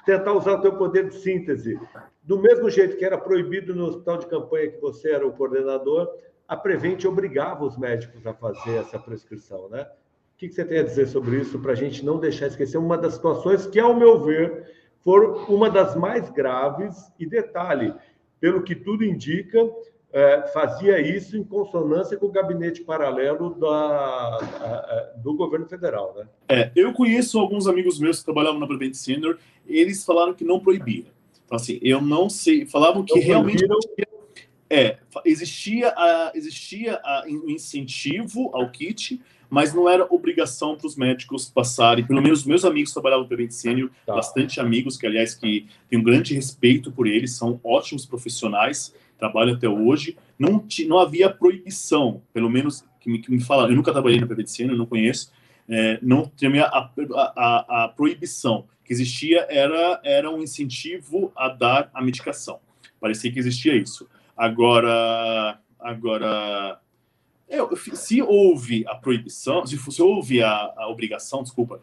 tentar usar o teu poder de síntese. Do mesmo jeito que era proibido no hospital de campanha que você era o coordenador, a Prevent obrigava os médicos a fazer essa prescrição, né? O que você tem a dizer sobre isso para a gente não deixar esquecer uma das situações que, ao meu ver, foram uma das mais graves e detalhe, pelo que tudo indica, é, fazia isso em consonância com o gabinete paralelo da, a, a, do governo federal, né? É, eu conheço alguns amigos meus que trabalhavam na Prevent Senior, eles falaram que não proibia. Então, assim, eu não sei, falavam que não realmente é, existia, a, existia a, um incentivo ao kit, mas não era obrigação para os médicos passarem. Pelo menos meus amigos trabalhavam no Prevent Sênior, tá. bastante amigos, que aliás que tenho um grande respeito por eles, são ótimos profissionais, trabalham até hoje. Não, não havia proibição, pelo menos que me, que me falaram. Eu nunca trabalhei na Prevent Sênior, não conheço. É, não tinha a, a, a, proibição que existia era, era um incentivo a dar a medicação. Parecia que existia isso. Agora, agora eu, se houve a proibição, se, se houve a, a, obrigação, desculpa,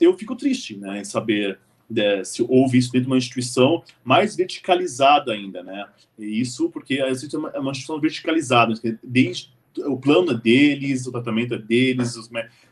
eu fico triste né, em saber né, se houve isso dentro de uma instituição mais verticalizada ainda, né? E isso porque existe uma, uma instituição verticalizada, desde o plano é deles, o tratamento é deles, os,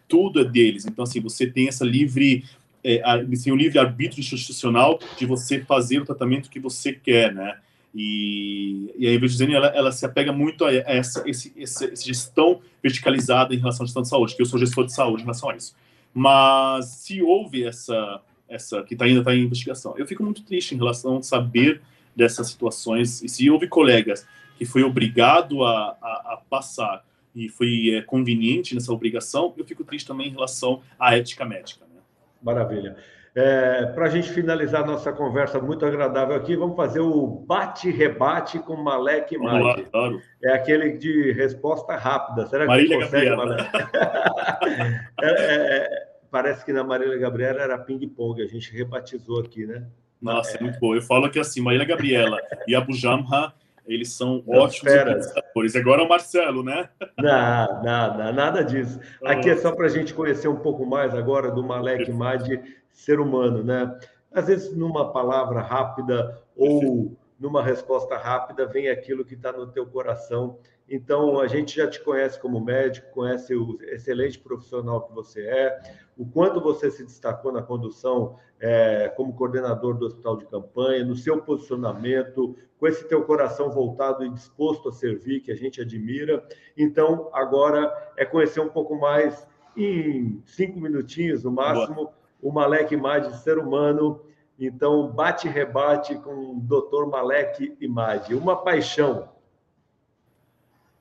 tudo é deles. Então, assim, você tem essa livre, é, tem o livre arbítrio institucional de você fazer o tratamento que você quer, né? E, e a Evergiane, ela, ela se apega muito a essa, esse, essa, essa gestão verticalizada em relação à gestão de saúde, que eu sou gestor de saúde em relação a isso. Mas se houve essa, essa que tá, ainda está em investigação, eu fico muito triste em relação a saber dessas situações. E se houve colegas que foi obrigado a, a, a passar e foi é, conveniente nessa obrigação, eu fico triste também em relação à ética médica. Né? Maravilha. É, Para a gente finalizar nossa conversa muito agradável aqui, vamos fazer o bate-rebate com Malek Madi. Claro. É aquele de resposta rápida. Será que Marília consegue, Malek? é, é, é, parece que na Marília Gabriela era ping-pong, a gente rebatizou aqui, né? Nossa, é muito bom. Eu falo que assim, Marília Gabriela e Abu Jamra eles são Não, ótimos organizadores. Agora é o Marcelo, né? Não, nada, nada disso. Aqui é só para a gente conhecer um pouco mais agora do Malek Madi, ser humano, né? Às vezes, numa palavra rápida ou numa resposta rápida, vem aquilo que está no teu coração. Então, a gente já te conhece como médico, conhece o excelente profissional que você é, o quanto você se destacou na condução é, como coordenador do hospital de campanha, no seu posicionamento, com esse teu coração voltado e disposto a servir, que a gente admira. Então, agora é conhecer um pouco mais, em cinco minutinhos no máximo, Boa. o Malek Imad, ser humano. Então, bate-rebate com o Dr. Malek Imad. Uma paixão.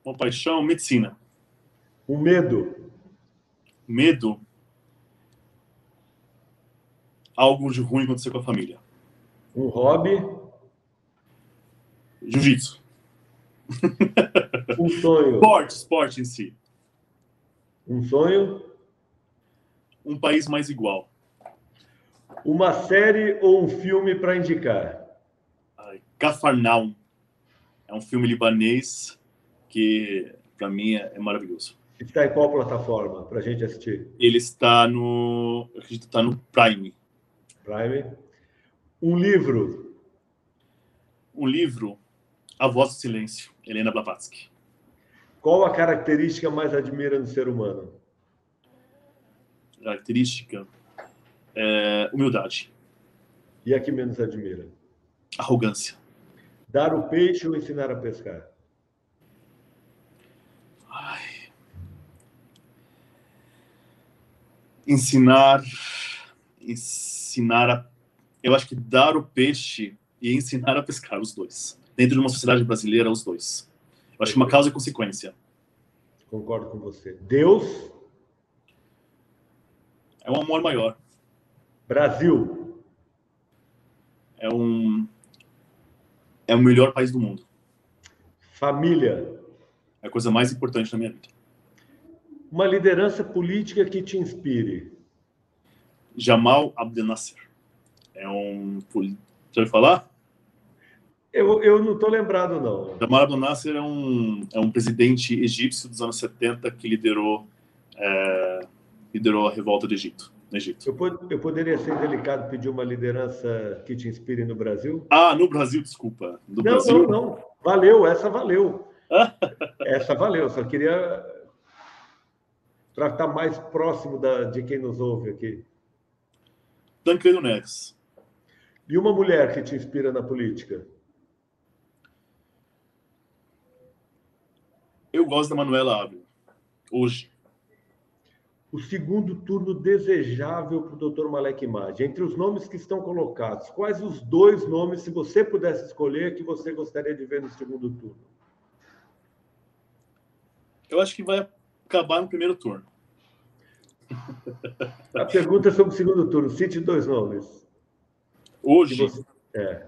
Uma paixão, medicina. Um medo. Medo algo de ruim acontecer com a família. Um hobby? Jiu-jitsu. Um sonho? Esporte, esporte em si. Um sonho? Um país mais igual. Uma série ou um filme para indicar? Cafarnaum. É um filme libanês que, para mim, é, é maravilhoso. Está em qual plataforma para a gente assistir? Ele está no. acredito que está no Prime. Prime. Um livro. Um livro, A Voz do Silêncio, Helena Blavatsky. Qual a característica mais admira no ser humano? Característica? É, humildade. E a que menos admira? Arrogância. Dar o peixe ou ensinar a pescar? Ensinar ensinar a. Eu acho que dar o peixe e ensinar a pescar, os dois. Dentro de uma sociedade brasileira, os dois. Eu acho que uma causa e consequência. Concordo com você. Deus. É um amor maior. Brasil. É um. É o melhor país do mundo. Família. É a coisa mais importante da minha vida. Uma liderança política que te inspire. Jamal Abdel Nasser. É um. Já ouviu falar? Eu, eu não estou lembrado, não. Jamal Abdel Nasser é um, é um presidente egípcio dos anos 70 que liderou, é, liderou a revolta do Egito. No Egito. Eu, pod eu poderia ser delicado pedir uma liderança que te inspire no Brasil? Ah, no Brasil, desculpa. No não, Brasil... não, não. Valeu, essa valeu. essa valeu. Só queria para estar mais próximo da, de quem nos ouve aqui. Tancredo Neves. E uma mulher que te inspira na política? Eu gosto da Manuela Ávila, hoje. O segundo turno desejável para o doutor Malek Madi. Entre os nomes que estão colocados, quais os dois nomes, se você pudesse escolher, que você gostaria de ver no segundo turno? Eu acho que vai acabar no primeiro turno. A pergunta é sobre o segundo turno. Cite dois nomes. Hoje. Você... É.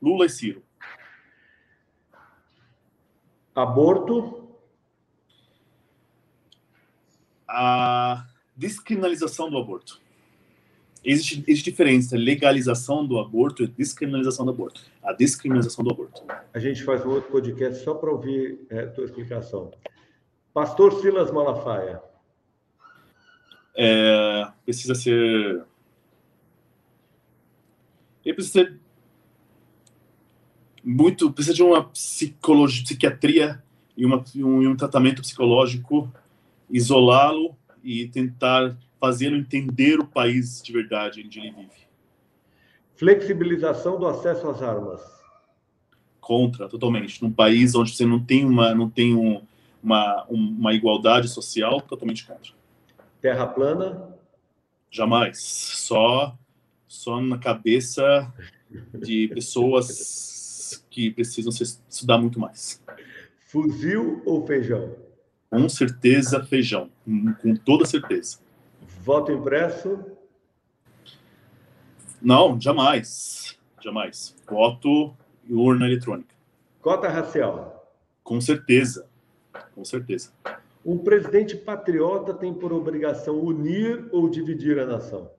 Lula e Ciro. Aborto. A descriminalização do aborto. Existe, existe diferença legalização do aborto e descriminalização do aborto. A descriminalização do aborto. A gente faz um outro podcast só para ouvir a é, tua explicação. Pastor Silas Malafaia é, precisa ser. Ele precisa ser muito. Precisa de uma psicologia, psiquiatria e, uma, um, um tratamento psicológico, isolá-lo e tentar fazê-lo entender o país de verdade onde ele vive. Flexibilização do acesso às armas. Contra, totalmente. Num país onde você não tem uma, não tem um, uma, uma igualdade social, totalmente contra. Terra plana? Jamais. Só, só na cabeça de pessoas que precisam estudar muito mais. Fuzil ou feijão? Com certeza, feijão. Com toda certeza. Voto impresso? Não, jamais. Jamais. Voto e urna eletrônica. Cota racial? Com certeza. Com certeza. Um presidente patriota tem por obrigação unir ou dividir a nação?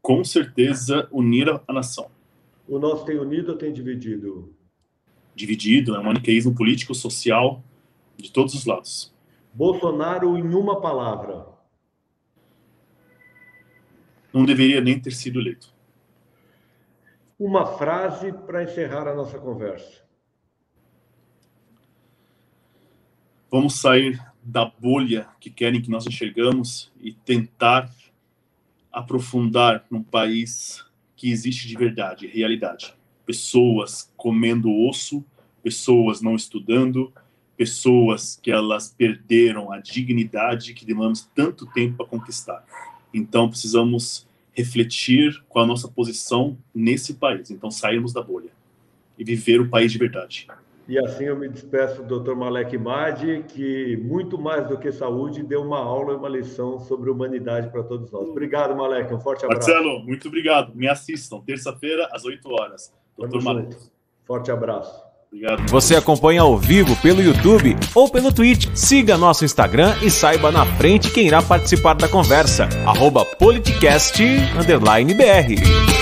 Com certeza, unir a nação. O nosso tem unido ou tem dividido? Dividido, é um maniqueísmo político, social, de todos os lados. Bolsonaro em uma palavra. Não deveria nem ter sido eleito. Uma frase para encerrar a nossa conversa. Vamos sair da bolha que querem que nós enxergamos e tentar aprofundar num país que existe de verdade, realidade. Pessoas comendo osso, pessoas não estudando, pessoas que elas perderam a dignidade que demoramos tanto tempo para conquistar. Então precisamos refletir com a nossa posição nesse país. Então sairmos da bolha e viver o país de verdade. E assim eu me despeço do Dr. Malek Madi, que muito mais do que saúde deu uma aula e uma lição sobre humanidade para todos nós. Obrigado, Malek. Um forte abraço. Marcelo, muito obrigado. Me assistam terça-feira às 8 horas. Dr. Malek. Forte abraço. Obrigado. Você acompanha ao vivo pelo YouTube ou pelo Twitch. Siga nosso Instagram e saiba na frente quem irá participar da conversa. Arroba politicast_br.